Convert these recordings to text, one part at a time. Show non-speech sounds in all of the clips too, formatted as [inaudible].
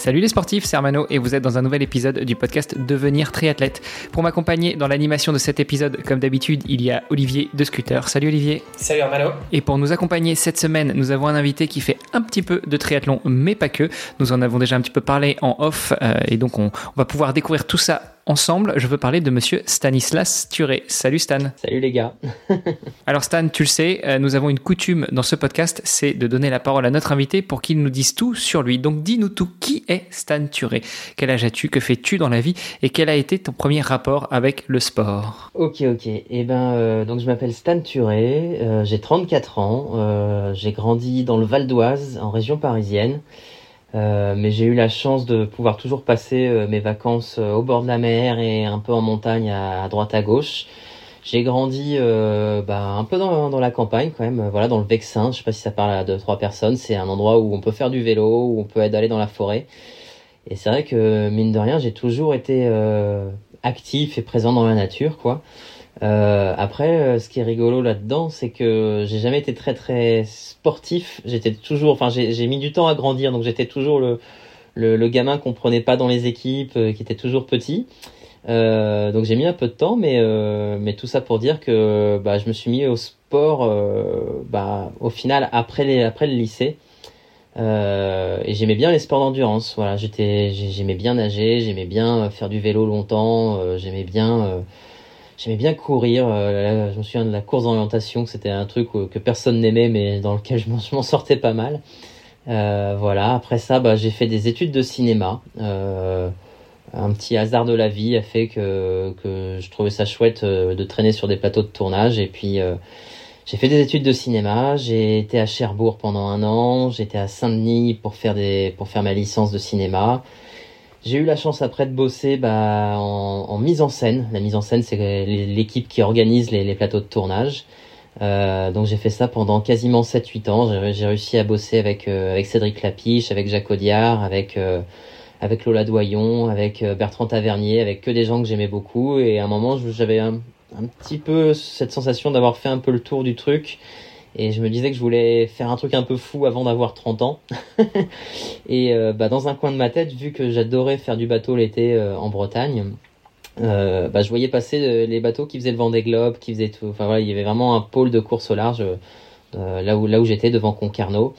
Salut les sportifs, c'est Armano et vous êtes dans un nouvel épisode du podcast Devenir triathlète. Pour m'accompagner dans l'animation de cet épisode, comme d'habitude, il y a Olivier de Scooter. Salut Olivier. Salut Armano. Et pour nous accompagner cette semaine, nous avons un invité qui fait un petit peu de triathlon, mais pas que. Nous en avons déjà un petit peu parlé en off euh, et donc on, on va pouvoir découvrir tout ça ensemble, je veux parler de monsieur Stanislas Turé. Salut Stan. Salut les gars. [laughs] Alors Stan, tu le sais, euh, nous avons une coutume dans ce podcast, c'est de donner la parole à notre invité pour qu'il nous dise tout sur lui. Donc dis-nous tout, qui est Stan Turé? Quel âge as-tu? Que fais-tu dans la vie? Et quel a été ton premier rapport avec le sport? Ok, ok. Eh ben, euh, donc je m'appelle Stan Turé, euh, j'ai 34 ans, j'ai grandi dans le Val d'Oise, en région parisienne. Euh, mais j'ai eu la chance de pouvoir toujours passer euh, mes vacances euh, au bord de la mer et un peu en montagne à, droite à gauche. J'ai grandi bah, un peu dans, la campagne quand même, voilà, dans le Vexin. Je sais pas si ça parle à deux trois personnes. C'est un endroit où on peut faire du vélo, où on peut aller dans la forêt. Et c'est vrai que mine de rien, j'ai toujours été actif et présent dans la nature, quoi. Euh, après, euh, ce qui est rigolo là-dedans, c'est que j'ai jamais été très très sportif. J'étais toujours, enfin, j'ai mis du temps à grandir, donc j'étais toujours le, le, le, gamin qu'on prenait pas dans les équipes, euh, qui était toujours petit. Euh, donc j'ai mis un peu de temps, mais euh, mais tout ça pour dire que bah, je me suis mis au sport, bah, au final après les après le lycée. et j'aimais bien les sports d'endurance. Voilà, j'étais, j'aimais bien nager, j'aimais bien faire du vélo longtemps, j'aimais bien J'aimais bien courir. Euh, je me souviens de la course d'orientation, c'était un truc que personne n'aimait, mais dans lequel je m'en sortais pas mal. Euh, voilà. Après ça, bah, j'ai fait des études de cinéma. Euh, un petit hasard de la vie a fait que, que je trouvais ça chouette de traîner sur des plateaux de tournage. Et puis, j'ai fait des études de cinéma. J'ai été à Cherbourg pendant un an. J'étais à Saint-Denis pour faire des, pour faire ma licence de cinéma. J'ai eu la chance après de bosser bah, en, mise en scène. La mise en scène, c'est l'équipe qui organise les, plateaux de tournage. Euh, donc j'ai fait ça pendant quasiment 7-8 ans. J'ai réussi à bosser avec, euh, avec Cédric Lapiche, avec Jacques Audiard, avec, euh, avec Lola Doyon, avec euh, Bertrand Tavernier, avec que des gens que j'aimais beaucoup. Et à un moment, j'avais un petit peu cette sensation d'avoir fait un peu le tour du truc et je me disais que je voulais faire un truc un peu fou avant d'avoir 30 ans. [laughs] et euh, bah, dans un coin de ma tête, vu que j'adorais faire du bateau l'été euh, en Bretagne, euh, bah, je voyais passer les bateaux qui faisaient le Vendée Globe, qui faisaient tout. Enfin voilà, il y avait vraiment un pôle de course au large là où là où j'étais devant Concarneau.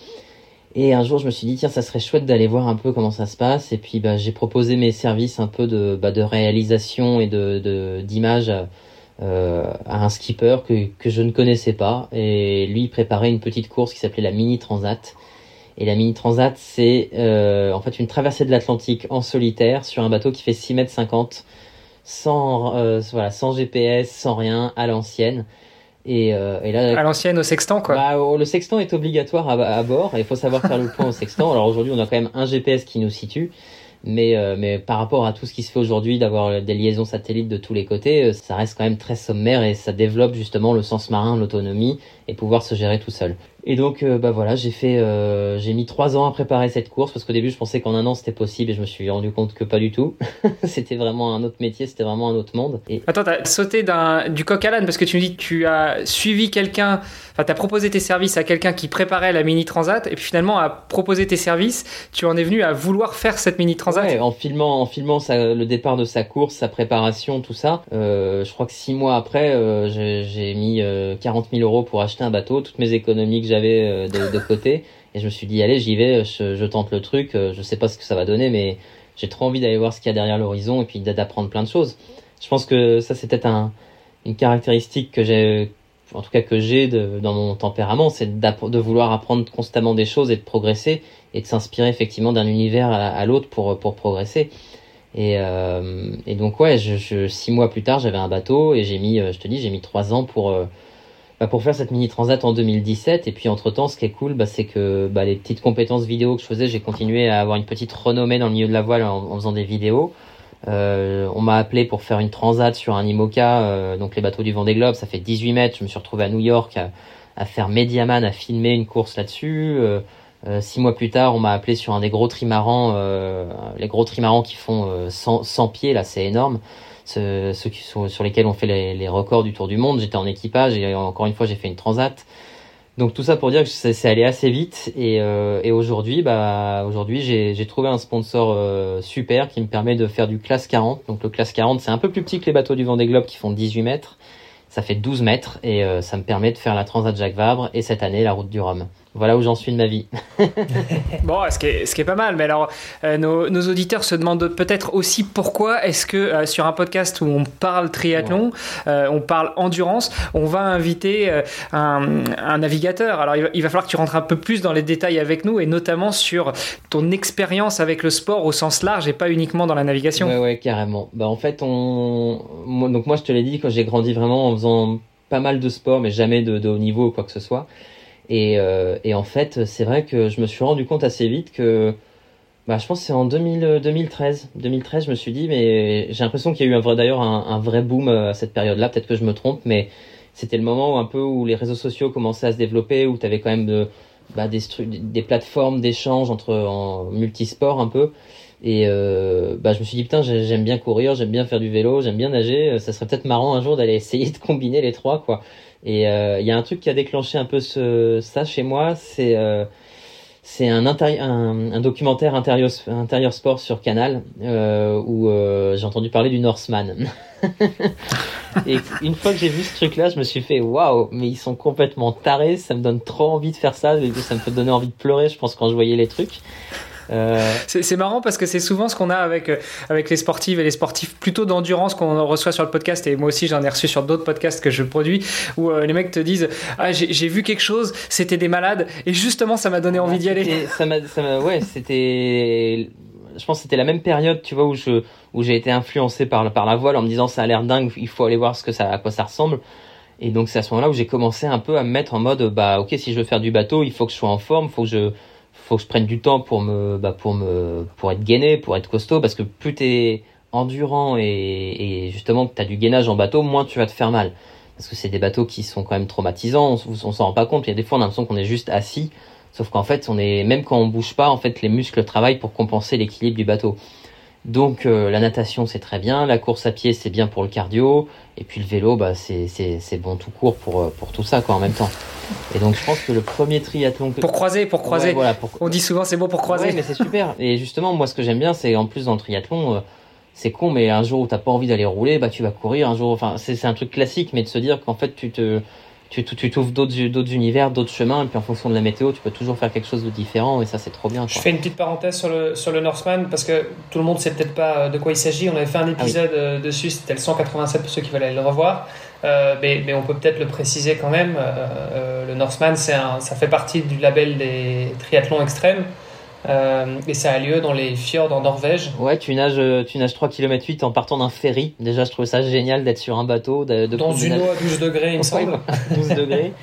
Et un jour, je me suis dit tiens, ça serait chouette d'aller voir un peu comment ça se passe. Et puis bah, j'ai proposé mes services un peu de bah, de réalisation et de d'image euh, à un skipper que, que je ne connaissais pas. Et lui, il préparait une petite course qui s'appelait la Mini Transat. Et la Mini Transat, c'est euh, en fait une traversée de l'Atlantique en solitaire sur un bateau qui fait 6 mètres 50 sans, euh, voilà, sans GPS, sans rien, à l'ancienne. Et, euh, et, là, à l'ancienne au sextant quoi. Bah, le sextant est obligatoire à, à bord. Il faut savoir faire le point au sextant. Alors aujourd'hui, on a quand même un GPS qui nous situe, mais, euh, mais par rapport à tout ce qui se fait aujourd'hui, d'avoir des liaisons satellites de tous les côtés, euh, ça reste quand même très sommaire et ça développe justement le sens marin, l'autonomie et pouvoir se gérer tout seul. Et donc, euh, bah voilà, j'ai fait, euh, j'ai mis trois ans à préparer cette course parce qu'au début, je pensais qu'en un an c'était possible et je me suis rendu compte que pas du tout. [laughs] c'était vraiment un autre métier, c'était vraiment un autre monde. Et... Attends, t'as sauté du coq à l'âne parce que tu me dis que tu as suivi quelqu'un, enfin, t'as proposé tes services à quelqu'un qui préparait la mini transat et puis finalement, à proposer tes services, tu en es venu à vouloir faire cette mini transat. Ouais, en filmant, en filmant le départ de sa course, sa préparation, tout ça. Euh, je crois que six mois après, j'ai mis 40 000 euros pour acheter un bateau, toutes mes économies que j'avais euh, de, de, côté. Et je me suis dit, allez, j'y vais, je, je, tente le truc. Euh, je sais pas ce que ça va donner, mais j'ai trop envie d'aller voir ce qu'il y a derrière l'horizon et puis d'apprendre plein de choses. Je pense que ça, c'est peut-être un, une caractéristique que j'ai, en tout cas que j'ai dans mon tempérament, c'est de vouloir apprendre constamment des choses et de progresser et de s'inspirer effectivement d'un univers à, l'autre pour, pour progresser. Et, euh, et donc ouais, six mois plus tard, j'avais un bateau et j'ai mis, je te dis, j'ai mis trois ans pour bah, pour faire cette mini transat en 2017. Et puis entre temps, ce qui est cool, bah, c'est que bah, les petites compétences vidéo que je faisais, j'ai continué à avoir une petite renommée dans le milieu de la voile en, faisant des vidéos. on m'a appelé pour faire une transat sur un IMOCA, donc les bateaux du Vendée Globe, ça fait 18 mètres. Je me suis retrouvé à New York à, à faire Mediaman, à filmer une course là-dessus. six mois plus tard, on m'a appelé sur un des gros trimarans, les gros trimarans qui font 100, 100 pieds, là, c'est énorme ceux, qui sont, sur lesquels on fait les, records du Tour du Monde. J'étais en équipage et encore une fois j'ai fait une transat. Donc tout ça pour dire que c'est allé assez vite et, euh, et aujourd'hui, bah aujourd'hui j'ai trouvé un sponsor euh, super qui me permet de faire du classe 40. Donc le classe 40 c'est un peu plus petit que les bateaux du Vendée Globe qui font 18 mètres. Ça fait 12 mètres et euh, ça me permet de faire la Transat Jacques Vabre et cette année la route du Rhum. Voilà où j'en suis de ma vie. [laughs] bon, ce qui, est, ce qui est pas mal, mais alors euh, nos, nos, auditeurs se demandent peut-être aussi pourquoi est-ce que euh, sur un podcast où on parle triathlon, euh, on parle endurance, on va inviter un, un, navigateur. Alors il va, il va, falloir que tu rentres un peu plus dans les détails avec nous et notamment sur ton expérience avec le sport au sens large et pas uniquement dans la navigation. Ouais, ouais, carrément. Bah en fait, on, donc moi je te l'ai dit quand j'ai grandi vraiment en faisant pas mal de sport, mais jamais de, de haut niveau ou quoi que ce soit. Et, euh, et en fait, c'est vrai que je me suis rendu compte assez vite que, bah, je pense que c'est en 2000, 2013. 2013, je me suis dit, mais j'ai l'impression qu'il y a eu un vrai, d'ailleurs un, vrai boom euh, à cette période-là. Peut-être que je me trompe, mais c'était le moment où un peu où les réseaux sociaux commençaient à se développer, où tu avais quand même bah, des, des plateformes d'échange entre en multisport un peu. Et euh, bah, je me suis dit, putain, j'aime bien courir, j'aime bien faire du vélo, j'aime bien nager. Ça serait peut-être marrant un jour d'aller essayer de combiner les trois, quoi. Et euh, il y a un truc qui a déclenché un peu ce, ça chez moi, c'est euh, c'est un, un, un, documentaire intérieur, intérieur sport sur Canal euh, où euh, j'ai entendu parler du Norseman. [laughs] et une fois que j'ai vu ce truc-là, je me suis fait waouh, mais ils sont complètement tarés. Ça me donne trop envie de faire ça. Ça me peut donner envie de pleurer, je pense, quand je voyais les trucs. Euh, c'est marrant parce que c'est souvent ce qu'on a avec, euh, avec les sportives et les sportifs plutôt d'endurance qu'on reçoit sur le podcast. Et moi aussi, j'en ai reçu sur d'autres podcasts que je produis où euh, les mecs te disent Ah, j'ai vu quelque chose, c'était des malades. Et justement, ça m'a donné envie d'y aller. Ça m'a, ouais, c'était. Je pense que c'était la même période, tu vois, où je où j'ai été influencé par, par la voile en me disant ça a l'air dingue, il faut aller voir ce que ça, à quoi ça ressemble. Et donc c'est à ce moment-là où j'ai commencé un peu à me mettre en mode bah ok si je veux faire du bateau, il faut que je sois en forme, il faut que je faut que je prenne du temps pour me, bah, pour me, pour être gainé, pour être costaud, parce que plus t'es endurant et, et justement que t'as du gainage en bateau, moins tu vas te faire mal. Parce que c'est des bateaux qui sont quand même traumatisants, on, s'en rend pas compte. Il y a des fois on a l'impression qu'on est juste assis, sauf qu'en fait on est, même quand on bouge pas, en fait les muscles travaillent pour compenser l'équilibre du bateau. Donc euh, la natation c'est très bien, la course à pied c'est bien pour le cardio, et puis le vélo bah c'est c'est bon tout court pour euh, pour tout ça quoi en même temps. Et donc je pense que le premier triathlon pour croiser pour croiser. voilà, on dit souvent c'est bon pour croiser. Ouais, mais c'est super. [laughs] Et justement moi ce que j'aime bien c'est en plus dans le triathlon euh, c'est con mais un jour où t'as pas envie d'aller rouler bah tu vas courir un jour enfin c'est c'est un truc classique mais de se dire qu'en fait tu te tu, tu trouves d'autres d'autres univers, d'autres chemins, et puis en fonction de la météo, tu peux toujours faire quelque chose de différent, et ça c'est trop bien. Je fais une petite parenthèse sur le, sur le Northman, parce que tout le monde sait peut-être pas euh, de quoi il s'agit. On avait fait un ah épisode euh, dessus, c'était le 187 pour ceux qui veulent aller le revoir. Euh, mais, mais, on peut peut-être le préciser quand même. le Northman, ça fait partie du label des triathlons extrêmes. Euh, et ça a lieu dans les fjords en Norvège. Ouais, tu nages, euh, tu nages 3 km 8 en partant d'un ferry. Déjà, je trouve ça génial d'être sur un bateau. De, dans une eau à 12 degrés, il me semble. [laughs] 12 degrés.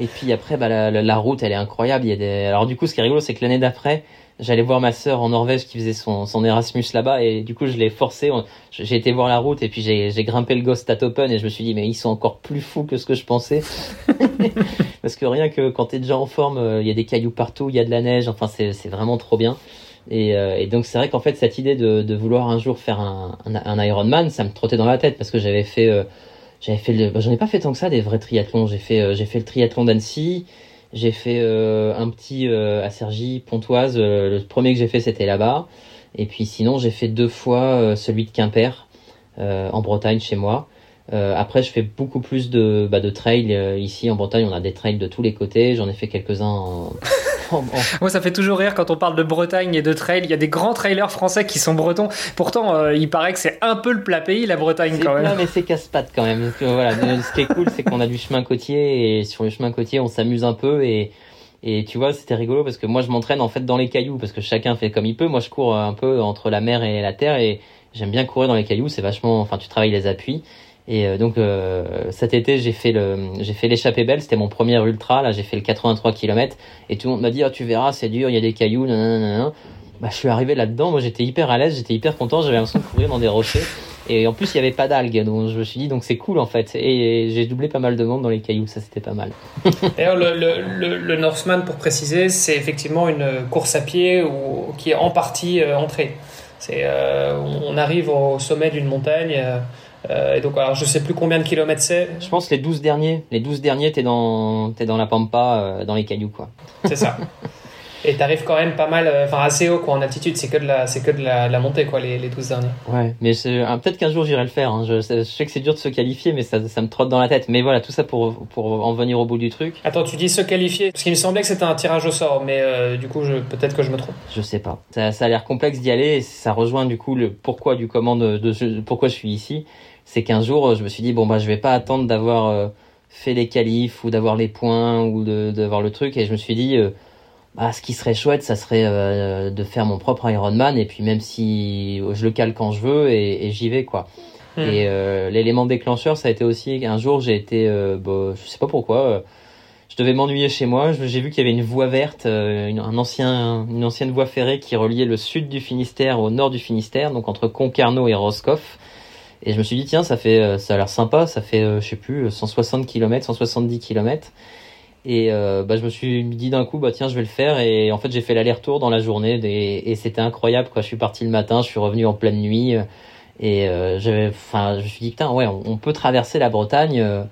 Et puis après, bah, la, la, route, elle est incroyable. Il y a des... Alors du coup, ce qui est rigolo, c'est que l'année d'après, j'allais voir ma sœur en Norvège qui faisait son, son Erasmus là-bas et du coup je l'ai forcé. J'ai été voir la route et puis j'ai grimpé le Ghost at Open et je me suis dit mais ils sont encore plus fous que ce que je pensais. [laughs] Parce que rien que quand t'es déjà en forme, euh, il y a des cailloux partout, il y a de la neige, enfin c'est vraiment trop bien. Et, euh, et donc c'est vrai qu'en fait cette idée de, de, vouloir un jour faire un, un, un, Ironman, ça me trottait dans la tête parce que j'avais fait, euh, j'avais fait. Bah, j'en ai pas fait tant que ça des vrais triathlons. J'ai fait, j'ai fait le triathlon d'Annecy. J'ai fait euh, un petit euh, à Sergi, Pontoise. Euh, le premier que j'ai fait, c'était là-bas. Et puis sinon, j'ai fait deux fois celui de Quimper, en Bretagne, chez moi. après, je fais beaucoup plus de, bah, de trails. ici, en Bretagne, on a des trails de tous les côtés. J'en ai fait quelques-uns en, Moi, ça fait toujours rire quand on parle de Bretagne et de trail. Il y a des grands trailers français qui sont bretons. Pourtant, euh, il paraît que c'est un peu le plat pays, la Bretagne, quand même. Non, mais c'est casse-pattes quand même. voilà, ce qui est cool, c'est qu'on a du chemin côtier et sur le chemin côtier, on s'amuse un peu et et tu vois, c'était rigolo parce que moi, je m'entraîne en fait dans les cailloux parce que chacun fait comme il peut. Moi, je cours un peu entre la mer et la terre et j'aime bien courir dans les cailloux. C'est vachement, enfin, tu travailles les appuis. Et euh, donc euh, cet été, j'ai fait le, j'ai fait l'échappée belle. C'était mon premier ultra. Là, j'ai fait le 83 km. Et tout le monde m'a dit, ah, tu verras, c'est dur, il y a des cailloux. bah, je suis arrivé là-dedans, moi j'étais hyper à l'aise, j'étais hyper content, j'avais l'impression de courir dans des rochers. Et en plus, il n'y avait pas d'algues, donc je me suis dit, donc c'est cool en fait. Et j'ai doublé pas mal de monde dans les cailloux, ça c'était pas mal. [laughs] D'ailleurs, le, Northman, pour préciser, c'est effectivement une course à pied qui est en partie euh, entrée. C'est, on arrive au sommet d'une montagne. Euh, et donc, alors, je sais plus combien de kilomètres c'est. Je pense les 12 derniers. Les 12 derniers, t'es dans, es dans la pampa, dans les cailloux, quoi. C'est ça. [laughs] Et t'arrives quand même pas mal, euh, enfin assez haut quoi, en altitude, c'est que de la, c'est que de la, montée quoi, les, les 12 derniers. Ouais, mais ah, peut-être qu'un jour j'irai le faire. Hein. Je, sais que c'est dur de se qualifier, mais ça, ça me trotte dans la tête. Mais voilà, tout ça pour, pour en venir au bout du truc. Attends, tu dis se qualifier Parce qu'il me semblait que c'était un tirage au sort, mais euh, du coup, peut-être que je me trompe. Je sais pas. Ça, ça a l'air complexe d'y aller. Et ça rejoint du coup le pourquoi du comment de, de, pourquoi je suis ici. C'est qu'un jour, je me suis dit bon bah je vais pas attendre d'avoir euh, fait les qualifs ou d'avoir les points ou d'avoir le truc, et je me suis dit bah, ce qui serait chouette, ça serait euh, de faire mon propre Ironman et puis même si je le cale quand je veux et, j'y vais quoi. Hmm. Et euh, l'élément déclencheur, ça a été aussi un jour j'ai été, euh, bah, je sais pas pourquoi, je devais m'ennuyer chez moi. J'ai vu qu'il y avait une voie verte, une, un ancien, une ancienne voie ferrée qui reliait le sud du Finistère au nord du Finistère, donc entre Concarneau et Roscoff. Et je me suis dit tiens, ça fait, ça a l'air sympa, ça fait, je sais plus, 160 km, 170 km. Et euh, bah, je me suis dit d'un coup, bah tiens, je vais le faire. Et en fait, j'ai fait l'aller-retour dans la journée. Et, c'était incroyable. Quoi. Je suis parti le matin, je suis revenu en pleine nuit. Et euh, je me suis dit, putain, ouais, on, peut traverser la Bretagne. Euh,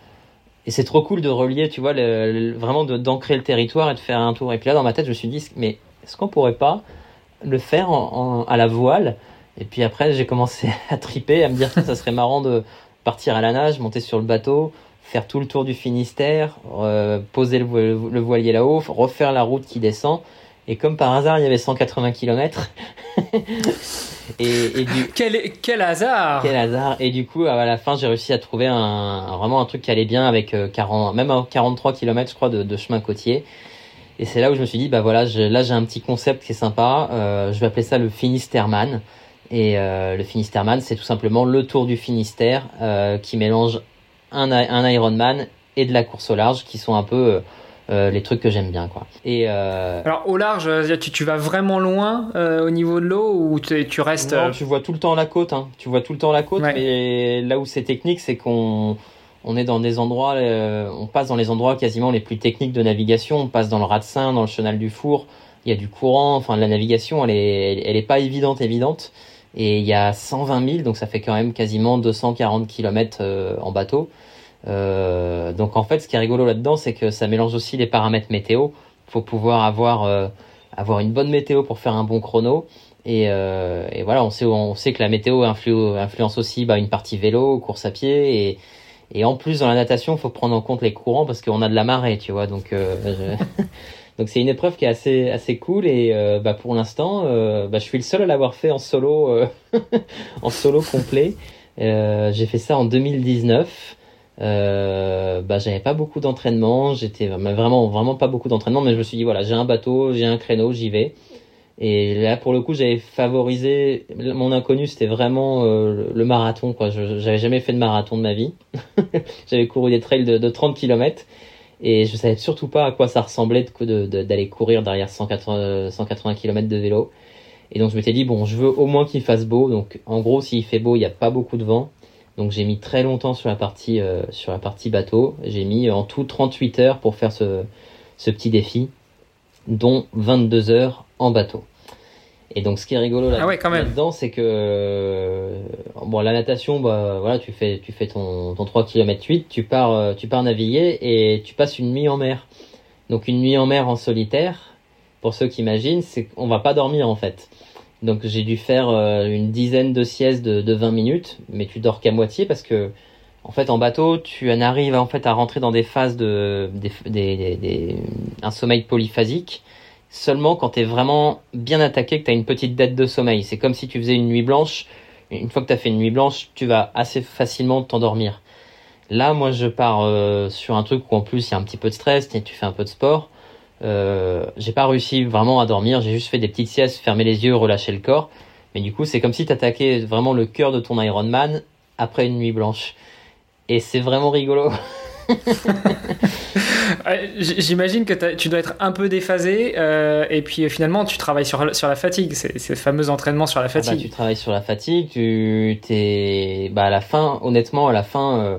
et c'est trop cool de relier, tu vois, vraiment d'ancrer le territoire et de faire un tour. Et puis là, dans ma tête, je me suis dit, mais est-ce qu'on pourrait pas le faire à la voile Et puis après, j'ai commencé [laughs] à triper, à me dire que ça serait marrant de partir à la nage, monter sur le bateau, faire tout le tour du Finistère, euh, poser le, voilier là-haut, refaire la route qui descend. Et comme par hasard, il y avait 180 km. [laughs] et, du... [laughs] quel, quel hasard Quel hasard Et du coup, à la fin, j'ai réussi à trouver un, vraiment un truc qui allait bien avec 40, euh, même 43 km, je crois, de, chemin côtier. Et c'est là où je me suis dit, bah voilà, là j'ai un petit concept qui est sympa. Euh, je vais appeler ça le Finisterman. Et euh, le Finisterman, c'est tout simplement le tour du Finistère qui mélange un, un Ironman et de la course au large qui sont un peu euh, euh, les trucs que j'aime bien quoi. Et euh, alors au large, tu, tu vas vraiment loin au niveau de l'eau ou tu, restes Non, tu vois tout le temps la côte. Hein. Tu vois tout le temps la côte, mais là où c'est technique, c'est qu'on on est dans des endroits, on passe dans les endroits quasiment les plus techniques de navigation. On passe dans le Ratsin, dans le Chenal du Four. Il y a du courant. Enfin, la navigation, elle est, elle est pas évidente, évidente. Et il y a 120 000, donc ça fait quand même quasiment 240 km euh, en bateau. Euh, donc en fait, ce qui est rigolo là-dedans, c'est que ça mélange aussi les paramètres météo. Il faut pouvoir avoir, euh, avoir une bonne météo pour faire un bon chrono. Et, euh, et voilà, on sait, on sait que la météo influence aussi bah, une partie vélo, course à pied. Et, et en plus, dans la natation, il faut prendre en compte les courants parce qu'on a de la marée, tu vois. Donc, [laughs] [laughs] Donc c'est une épreuve qui est assez assez cool et euh, bah, pour l'instant, euh, bah, je suis le seul à l'avoir fait en solo euh, [laughs] en solo complet. j'ai fait ça en 2019. bah j'avais pas beaucoup d'entraînement, j'étais vraiment vraiment pas beaucoup d'entraînement, mais je me suis dit voilà j'ai un bateau, j'ai un créneau, j'y vais. Et là, pour le coup, j'avais favorisé mon inconnu, c'était vraiment le marathon. Quoi, j'avais jamais fait de marathon de ma vie. [laughs] j'avais couru des trails de, de 30 km et je savais surtout pas à quoi ça ressemblait d'aller de, courir derrière 180, 180 km de vélo. Et donc je m'étais dit, bon, je veux au moins qu'il fasse beau. Donc en gros, s'il fait beau, il n'y a pas beaucoup de vent. Donc j'ai mis très longtemps sur la partie, euh, sur la partie bateau. J'ai mis en tout 38 heures pour faire ce, ce petit défi, dont 22 heures en bateau. Et donc, ce qui est rigolo là, ah dedans c'est que euh, bon, la natation, bah voilà, tu fais, tu fais ton, ton 3 km 8, tu pars, euh, tu pars naviguer et tu passes une nuit en mer. Donc, une nuit en mer en solitaire, pour ceux qui imaginent, c'est qu'on va pas dormir en fait. Donc, j'ai dû faire euh, une dizaine de siestes de, de 20 minutes, mais tu dors qu'à moitié parce que en fait, en bateau, tu en arrives en fait à rentrer dans des phases de, des, des, des, un sommeil polyphasique seulement quand tu es vraiment bien attaqué, que tu as une petite dette de sommeil. C'est comme si tu faisais une nuit blanche. Une fois que tu as fait une nuit blanche, tu vas assez facilement t'endormir. Là, moi, je pars euh, sur un truc où en plus il y a un petit peu de stress, tu fais un peu de sport. Euh, j'ai pas réussi vraiment à dormir, j'ai juste fait des petites siestes, fermer les yeux, relâcher le corps. Mais du coup, c'est comme si tu attaquais vraiment le cœur de ton Ironman après une nuit blanche. Et c'est vraiment rigolo. [laughs] J'imagine que tu dois être un peu déphasé euh, et puis finalement tu travailles sur, sur la fatigue, ces, ces fameux entraînements sur la fatigue. Ah bah, tu travailles sur la fatigue, tu t'es bah à la fin, honnêtement à la fin, euh,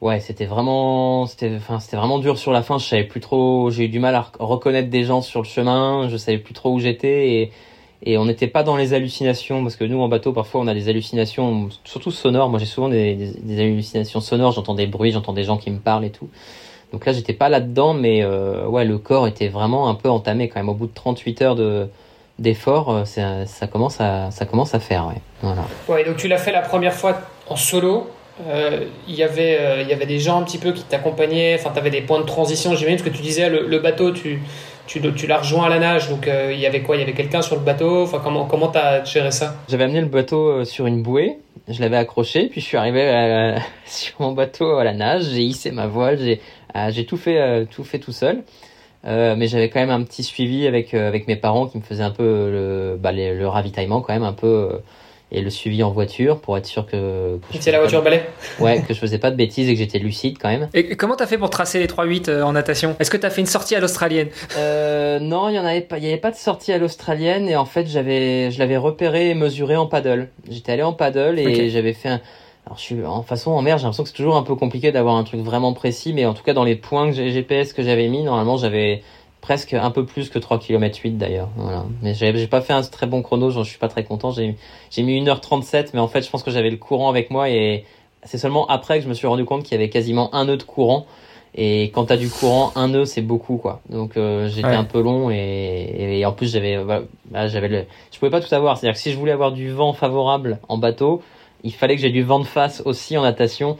ouais c'était vraiment c'était enfin c'était vraiment dur sur la fin. Je savais plus trop, j'ai eu du mal à reconnaître des gens sur le chemin, je savais plus trop où j'étais et et on n'était pas dans les hallucinations parce que nous en bateau parfois on a des hallucinations surtout sonores. Moi j'ai souvent des, hallucinations sonores. J'entends des bruits j'entends des gens qui me parlent et tout. Donc là j'étais pas là dedans mais euh, ouais le corps était vraiment un peu entamé quand même. Au bout de 38 heures de d'effort euh, ça, commence à ça commence à faire ouais. Voilà. Ouais donc tu l'as fait la première fois en solo. Euh, il y avait y avait des gens un petit peu qui t'accompagnaient. Enfin tu avais des points de transition j'imagine ce que tu disais le bateau tu tu, l'as rejoint à la nage, donc euh, il y avait quoi? Il y avait quelqu'un sur le bateau? Enfin, comment comment t'as géré ça? J'avais amené le bateau euh, sur une bouée, je l'avais accroché, puis je suis arrivé [laughs] sur mon bateau à la nage, j'ai hissé ma voile, j'ai euh, j'ai tout fait tout fait tout seul. mais j'avais quand même un petit suivi avec avec mes parents qui me faisaient un peu le, bah, le ravitaillement quand même un peu et le suivi en voiture pour être sûr que. que c'est la voiture balai Ouais, que je faisais pas de bêtises et que j'étais lucide quand même. Et comment t'as fait pour tracer les 3-8 euh, en natation? Est-ce que t'as fait une sortie à l'australienne? Euh, Non, il y en avait pas. Il y avait pas de sortie à l'australienne et en fait j'avais, je l'avais repéré et mesuré en paddle. J'étais allé en paddle et j'avais fait un. Alors je suis en façon en mer, j'ai l'impression que c'est toujours un peu compliqué d'avoir un truc vraiment précis, mais en tout cas dans les points que GPS que j'avais mis, normalement j'avais presque un peu plus que 3 km 8 d'ailleurs. Voilà. Mais j'ai pas fait un très bon chrono, je suis pas très content. J'ai mis 1h37, mais en fait, je pense que j'avais le courant avec moi et c'est seulement après que je me suis rendu compte qu'il y avait quasiment un nœud de courant. Et quand t'as du courant, un nœud c'est beaucoup quoi. Donc euh, j'étais un peu long et, et en plus j'avais, bah, j'avais le, je pouvais pas tout avoir. C'est-à-dire que si je voulais avoir du vent favorable en bateau, il fallait que j'ai du vent de face aussi en natation.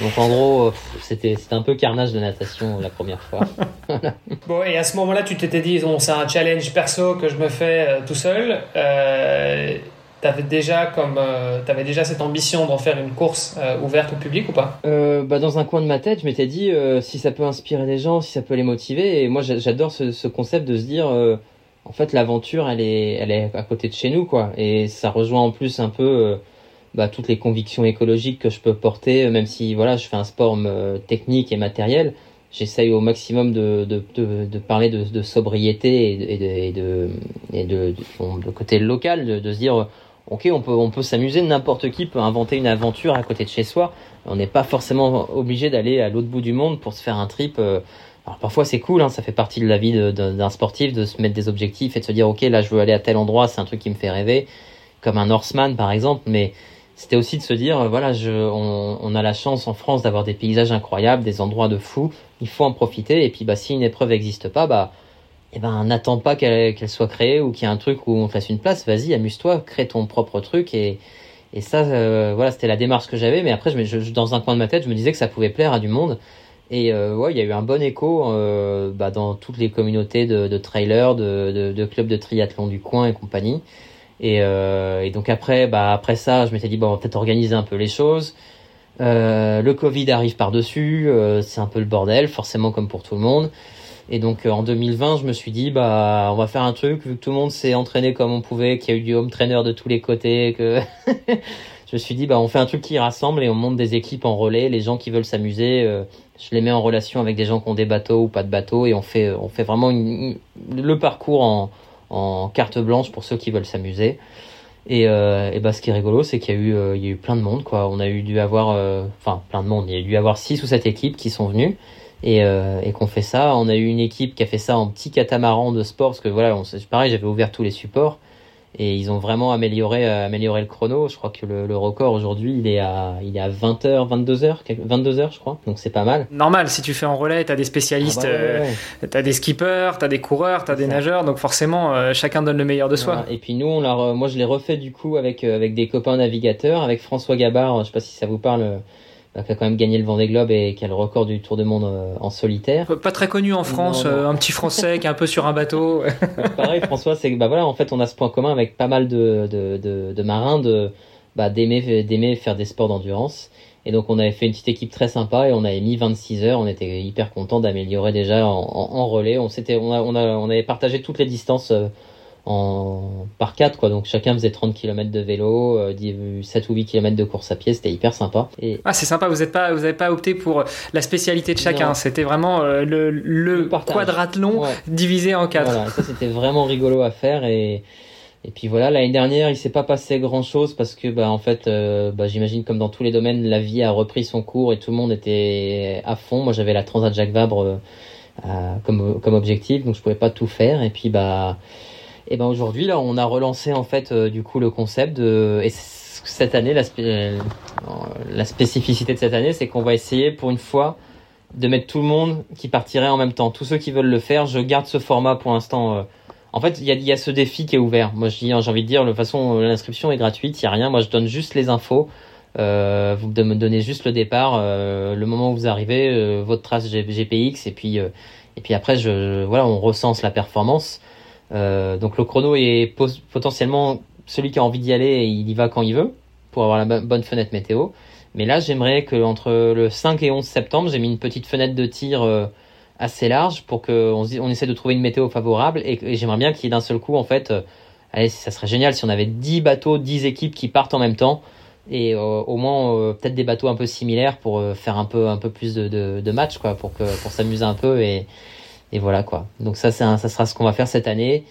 Donc en gros, euh, c'était un peu carnage de natation la première fois. [laughs] Bon, et à ce moment-là, tu t'étais dit, bon, c'est un challenge perso que je me fais euh, tout seul. Euh, T'avais déjà comme euh, avais déjà cette ambition d'en faire une course ouverte au public ou pas? Bah dans un coin de ma tête, je m'étais dit si ça peut inspirer des gens, si ça peut les motiver. Et moi, j'adore ce, ce, concept de se dire en fait l'aventure, elle est elle est à côté de chez nous quoi. Et ça rejoint en plus un peu bah, toutes les convictions écologiques que je peux porter, même si voilà, je fais un sport euh, technique et matériel, j'essaye au maximum de, de, de, de parler de, de, sobriété et de, et de, et de, de, côté local, de, se dire ok, on peut, on peut s'amuser, n'importe qui peut inventer une aventure à côté de chez soi. On n'est pas forcément obligé d'aller à l'autre bout du monde pour se faire un trip. Euh, alors parfois c'est cool, hein, ça fait partie de la vie d'un sportif de se mettre des objectifs et de se dire ok là je veux aller à tel endroit, c'est un truc qui me fait rêver, comme un Norseman par exemple, mais c'était aussi de se dire, euh, voilà, je, on, a la chance en France d'avoir des paysages incroyables, des endroits de fou, il faut en profiter. Et puis, bah, si une épreuve n'existe pas, bah, eh ben, n'attends pas qu'elle soit créée ou qu'il y ait un truc où on te laisse une place. Vas-y, amuse-toi, crée ton propre truc. Et, ça, euh, voilà, c'était la démarche que j'avais. Mais après, je, dans un coin de ma tête, je me disais que ça pouvait plaire à du monde. Et euh, ouais, il y a eu un bon écho euh, bah, dans toutes les communautés de, trailers, de, de clubs de triathlon du coin et compagnie. Et, euh, et, donc après, bah après ça, je m'étais dit bon, on va peut-être organiser un peu les choses. Euh, le Covid arrive par-dessus, euh, c'est un peu le bordel, forcément comme pour tout le monde. Et donc en 2020, je me suis dit bah on va faire un truc vu que tout le monde s'est entraîné comme on pouvait, qu'il y a eu du home trainer de tous les côtés, que [laughs] je me suis dit bah on fait un truc qui rassemble et on monte des équipes en relais. Les gens qui veulent s'amuser, je les mets en relation avec des gens qui ont des bateaux ou pas de bateaux et on fait on fait vraiment le parcours en en carte blanche pour ceux qui veulent s'amuser. Et, euh, et bah, ce qui est rigolo, c'est qu'il y a eu, euh, y a eu plein de monde, quoi. On a eu dû avoir, euh, enfin, plein de monde. Il y a dû avoir six ou sept équipes qui sont venues et, et qu'on fait ça. On a eu une équipe qui a fait ça en petit catamaran de sport, parce que voilà, on, pareil, j'avais ouvert tous les supports et ils ont vraiment amélioré euh, amélioré le chrono. Je crois que le, le record aujourd'hui, il est à il est à 20 h 22 h 22 heures, je crois. Donc c'est pas mal. Normal, si tu fais en relais, tu as des spécialistes, ah bah euh, tu as des skippers, tu as des coureurs, tu as des nageurs, donc forcément euh, chacun donne le meilleur de soi. Et puis nous on l'a moi je l'ai refait du coup avec avec des copains navigateurs, avec François Gabard, je sais pas si ça vous parle qui a quand même gagné le Vendée Globe et qui a le record du Tour du Monde euh, en solitaire. Pas très connu en France, euh, un petit Français qui est un peu sur un bateau. [laughs] Pareil, François, c'est que bah voilà, en fait, on a ce point commun avec pas mal de, de, de, de marins de bah, d'aimer d'aimer faire des sports d'endurance. Et donc on avait fait une petite équipe très sympa et on avait mis 26 heures. On était hyper content d'améliorer déjà en, en, relais. On s'était on, a, on, a, on avait partagé toutes les distances. Euh, en par quatre quoi. Donc chacun faisait 30 km de vélo euh, 7 ou 8 km de course à pied. C'était hyper sympa. Et ah c'est sympa. Vous êtes pas vous avez pas opté pour la spécialité de chacun. C'était vraiment euh, le, le, quadrathlon divisé en quatre. Voilà, ça c'était vraiment rigolo à faire. Et et puis voilà, l'année dernière, il s'est pas passé grand chose parce que, bah, en fait, euh, bah, j'imagine comme dans tous les domaines, la vie a repris son cours et tout le monde était à fond. Moi, j'avais la Transat Jacques Vabre euh, comme comme objectif, donc je pouvais pas tout faire. Et puis, bah, et ben aujourd'hui là, on a relancé en fait euh, du coup le concept de et cette année la, euh, la spécificité de cette année, c'est qu'on va essayer pour une fois de mettre tout le monde qui partirait en même temps. Tous ceux qui veulent le faire, je garde ce format pour l'instant. Euh. En fait, il y a, ce défi qui est ouvert. Moi, j'ai envie de dire, de façon, l'inscription est gratuite, il y a rien. Moi, je donne juste les infos. Euh, vous me donnez juste le départ, le moment où vous arrivez, votre trace GPX, et puis et puis après, voilà, on recense la performance. Euh, donc le chrono est potentiellement celui qui a envie d'y aller, il y va quand il veut pour avoir la bonne fenêtre météo. Mais là, j'aimerais que entre le 5 et 11 septembre, j'ai mis une petite fenêtre de tir euh, assez large pour qu'on on essaie de trouver une météo favorable. Et, j'aimerais bien qu'il y ait d'un seul coup, en fait, euh, allez, ça serait génial si on avait 10 bateaux, 10 équipes qui partent en même temps. Et au moins peut-être des bateaux un peu similaires pour faire un peu un peu plus de, matchs quoi pour pour s'amuser un peu et, et voilà quoi. Donc ça, c'est ça sera ce qu'on va faire cette année.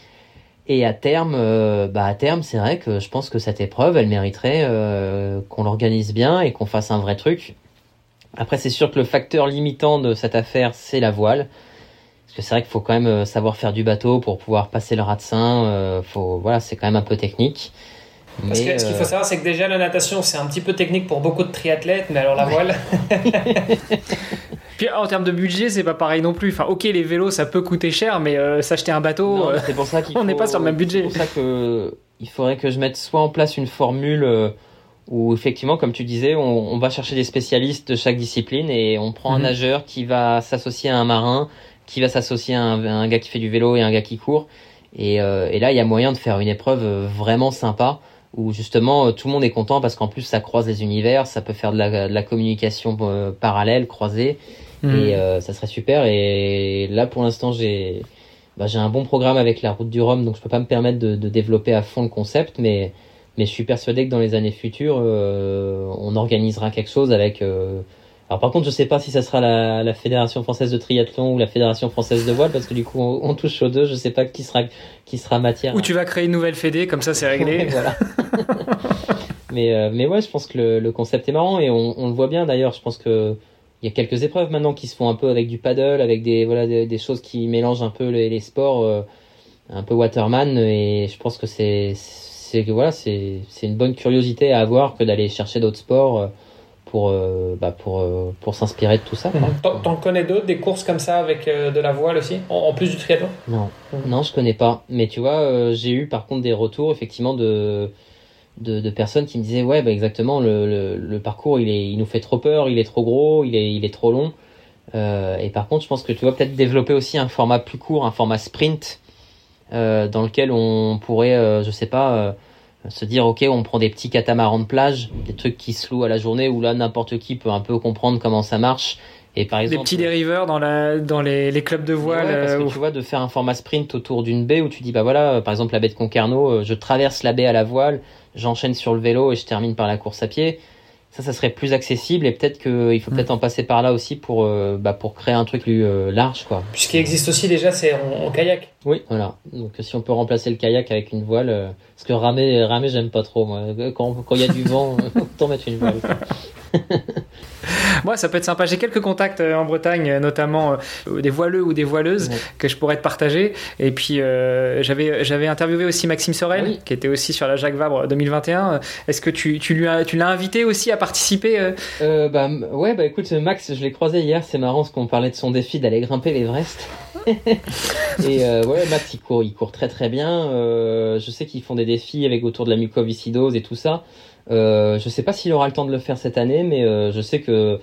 Et à terme, euh, bah à terme, c'est vrai que je pense que cette épreuve, elle mériterait euh, qu'on l'organise bien et qu'on fasse un vrai truc. Après, c'est sûr que le facteur limitant de cette affaire, c'est la voile. Parce que c'est vrai qu'il faut quand même euh, savoir faire du bateau pour pouvoir passer le rat de sein. faut, voilà, c'est quand même un peu technique. Parce que ce qu'il faut savoir, c'est que déjà la natation, c'est un petit peu technique pour beaucoup de triathlètes, mais alors la voile. [laughs] [laughs] en termes de budget, c'est pas pareil non plus. Enfin, ok, les vélos, ça peut coûter cher, mais euh, s'acheter un bateau, euh, c'est pour ça [laughs] on n'est pas sur le même budget. C'est pour ça que il faudrait que je mette soit en place une formule euh, où effectivement, comme tu disais, on, va chercher des spécialistes de chaque discipline et on prend un mhm. nageur qui va s'associer à un marin, qui va s'associer à, un, gars qui fait du vélo et un gars qui court. Et, et là, il y a moyen de faire une épreuve vraiment sympa où justement tout le monde est content parce qu'en plus ça croise les univers, ça peut faire de la, de la communication parallèle, croisée. Et hmm. euh, ça serait super. Et là, pour l'instant, j'ai bah, j'ai un bon programme avec la route du Rhum, donc je peux pas me permettre de, de développer à fond le concept, mais mais je suis persuadé que dans les années futures, euh, on organisera quelque chose avec. Euh... Alors par contre, je sais pas si ça sera la, la, fédération française de triathlon ou la fédération française de voile, parce que du coup, on, on touche aux deux. Je sais pas qui sera qui sera matière. Ou tu vas créer une nouvelle fédé, comme ça, c'est réglé. [laughs] voilà. [laughs] mais euh, mais ouais, je pense que le, le concept est marrant et on, on le voit bien d'ailleurs. Je pense que il y a quelques épreuves maintenant qui se font un peu avec du paddle, avec des voilà des, choses qui mélangent un peu les, sports, euh, un peu waterman. Et je pense que c'est c'est voilà c'est c'est une bonne curiosité à avoir que d'aller chercher d'autres sports euh, pour euh, bah pour pour s'inspirer de tout ça. T'en connais d'autres des courses comme ça avec de la voile aussi en, plus du triathlon? Non non je connais pas. Mais tu vois j'ai eu par contre des retours effectivement de de, personnes qui me disaient ouais bah exactement le, le, parcours il est il nous fait trop peur il est trop gros il est il est trop long euh, et par contre je pense que tu vas peut-être développer aussi un format plus court un format sprint euh, dans lequel on pourrait euh, je sais pas se dire ok on prend des petits catamarans de plage des trucs qui se louent à la journée où là n'importe qui peut un peu comprendre comment ça marche et par exemple, des petits dériveurs dans la dans les, les clubs de voile. parce que tu vois de faire un format sprint autour d'une baie où tu dis bah voilà par exemple la baie de Concarneau, je traverse la baie à la voile, j'enchaîne sur le vélo et je termine par la course à pied. Ça, ça serait plus accessible et peut-être qu'il faut mm. peut-être en passer par là aussi pour, euh, bah, pour créer un truc plus euh, large, quoi. Puisqu'il existe aussi déjà, c'est en, kayak. Oui, voilà. Donc si on peut remplacer le kayak avec une voile, euh, parce que ramer, ramer, j'aime pas trop, moi. Quand il y a du vent, [laughs] autant mettre une voile. [laughs] [laughs] Moi, ça peut être sympa. J'ai quelques contacts euh, en Bretagne, euh, notamment euh, des voileux ou des voileuses que je pourrais te partager. Et puis, j'avais, j'avais interviewé aussi Maxime Sorel, qui était aussi sur la Jacques Vabre 2021. Est-ce que tu, tu, lui as, tu l'as invité aussi à participer bah, Ouais, bah écoute, Max, je l'ai croisé hier. C'est marrant parce qu'on parlait de son défi d'aller grimper l'Everest. [laughs] et ouais, Max, il court, il court très très bien. je sais qu'ils font des défis avec autour de la mucoviscidose et tout ça. Euh, je sais pas s'il aura le temps de le faire cette année, mais euh, je sais que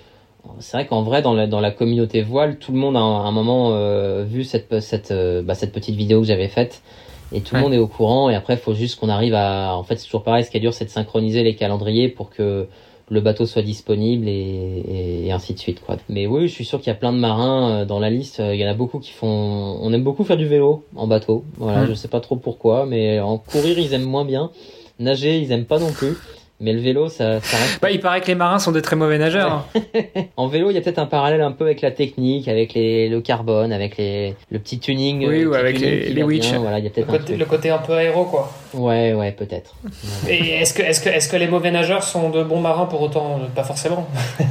c'est vrai qu'en vrai, dans la, dans la communauté voile, tout le monde a un, un moment euh, vu cette, cette, euh, bah, cette petite vidéo que j'avais faite. Et tout le monde est au courant. Et après, il faut juste qu'on arrive à. En fait, c'est toujours pareil. Ce qui est dur, c'est de synchroniser les calendriers pour que le bateau soit disponible et, et, ainsi de suite quoi. Mais oui, je suis sûr qu'il y a plein de marins euh, dans la liste. Il y en a beaucoup qui font. On aime beaucoup faire du vélo en bateau. Voilà, mmh. je sais pas trop pourquoi, mais en courir ils aiment moins bien. Nager ils aiment pas non plus. Mais le vélo, ça, ça reste... bah, il paraît que les marins sont des très mauvais nageurs. Hein. [laughs] en vélo, il y a peut-être un parallèle un peu avec la technique, avec les, le carbone, avec les, le petit tuning. Oui, ou avec les, les witch. Voilà, il y a le, côté, le côté un peu aéro, quoi. Ouais, ouais, peut-être. Et est-ce que, est-ce que, est-ce que les mauvais nageurs sont de bons marins pour autant? Pas forcément.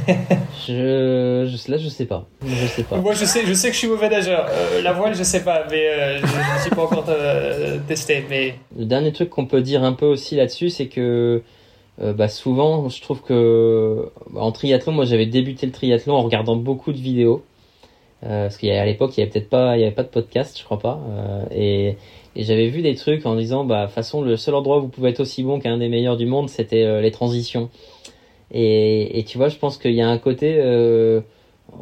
[laughs] je, je, là, je sais pas. Je sais pas. Moi, je sais, je sais que je suis mauvais nageur. Euh, la voile, je sais pas, mais euh, je ne suis pas encore euh, testé. Mais le dernier truc qu'on peut dire un peu aussi là-dessus, c'est que euh, bah, souvent, je trouve que bah, en triathlon, moi j'avais débuté le triathlon en regardant beaucoup de vidéos. Euh, parce qu'à l'époque, il y avait peut-être pas, il y avait pas de podcast, je crois pas. Euh, et, j'avais vu des trucs en disant, bah, de toute façon, le seul endroit où vous pouvez être aussi bon qu'un des meilleurs du monde, c'était euh, les transitions. Et, et, tu vois, je pense qu'il y a un côté,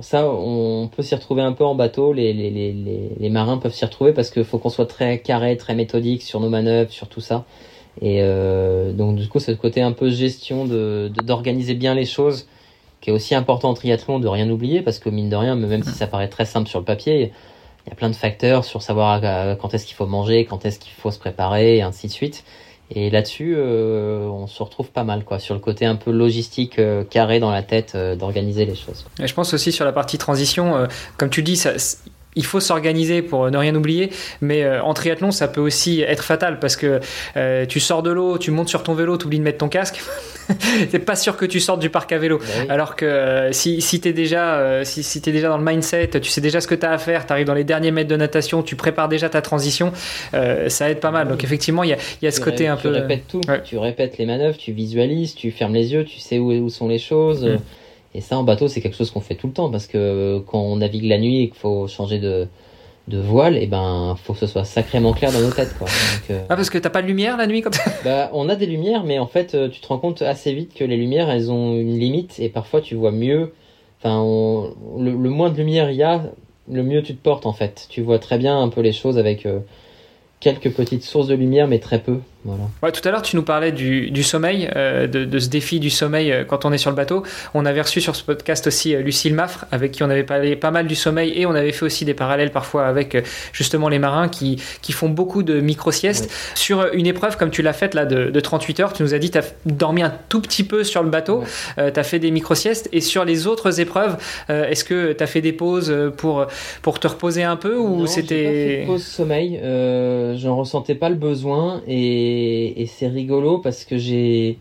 ça, on peut s'y retrouver un peu en bateau. Les, les, les, les marins peuvent s'y retrouver parce qu'il faut qu'on soit très carré, très méthodique sur nos manœuvres, sur tout ça. Et euh, donc du coup, ce côté un peu gestion de d'organiser bien les choses, qui est aussi important en triathlon, de rien oublier, parce que mine de rien, même si ça paraît très simple sur le papier, il y a plein de facteurs sur savoir euh, quand est-ce qu'il faut manger, quand est-ce qu'il faut se préparer, et ainsi de suite. Et là-dessus, euh, on se retrouve pas mal, quoi, sur le côté un peu logistique euh, carré dans la tête euh, d'organiser les choses. Et je pense aussi sur la partie transition, comme tu dis, ça, il faut s'organiser pour ne rien oublier, mais euh, en triathlon, ça peut aussi être fatal parce que euh, tu sors de l'eau, tu montes sur ton vélo, tu oublies de mettre ton casque. [laughs] T'es pas sûr que tu sortes du parc à vélo. Bah oui. Alors que euh, si, si tu es, déjà, euh, si, si es déjà dans le mindset, tu sais déjà ce que tu as à faire, tu arrives dans les derniers mètres de natation, tu prépares déjà ta transition, euh, ça aide pas mal. Donc effectivement, il y a, y a ce Tu côté un tu peu. répètes tout, Ouais. tu répètes les manœuvres, tu visualises, tu fermes les yeux, tu sais où, où sont les choses. Mm. Et ça, en bateau, c'est quelque chose qu'on fait tout le temps parce que euh, quand on navigue la nuit et qu'il faut changer de, de voile, et ben, faut que ce soit sacrément clair dans nos têtes, quoi. Donc, euh, Ah, parce que t'as pas de lumière la nuit comme ça? Bah, on a des lumières, mais en fait, euh, tu te rends compte assez vite que les lumières, elles ont une limite et parfois tu vois mieux. Enfin, on- le, le moins de lumière il y a, le mieux tu te portes en fait. Tu vois très bien un peu les choses avec euh, quelques petites sources de lumière, mais très peu. Voilà. Ouais, tout à l'heure, tu nous parlais du, du sommeil, euh, de, de ce défi du sommeil euh, quand on est sur le bateau. On avait reçu sur ce podcast aussi euh, Lucille Maffre, avec qui on avait parlé pas mal du sommeil, et on avait fait aussi des parallèles parfois avec euh, justement les marins qui, qui font beaucoup de micro-siestes. Sur une épreuve comme tu l'as faite là de, de 38 heures, tu nous as dit que tu as dormi un tout petit peu sur le bateau, Ouais. tu as fait des micro-siestes, et sur les autres épreuves, est-ce que tu as fait des pauses pour, pour te reposer un peu, ou c'était... pause sommeil, j'en ressentais pas le besoin et, c'est rigolo parce que j'ai.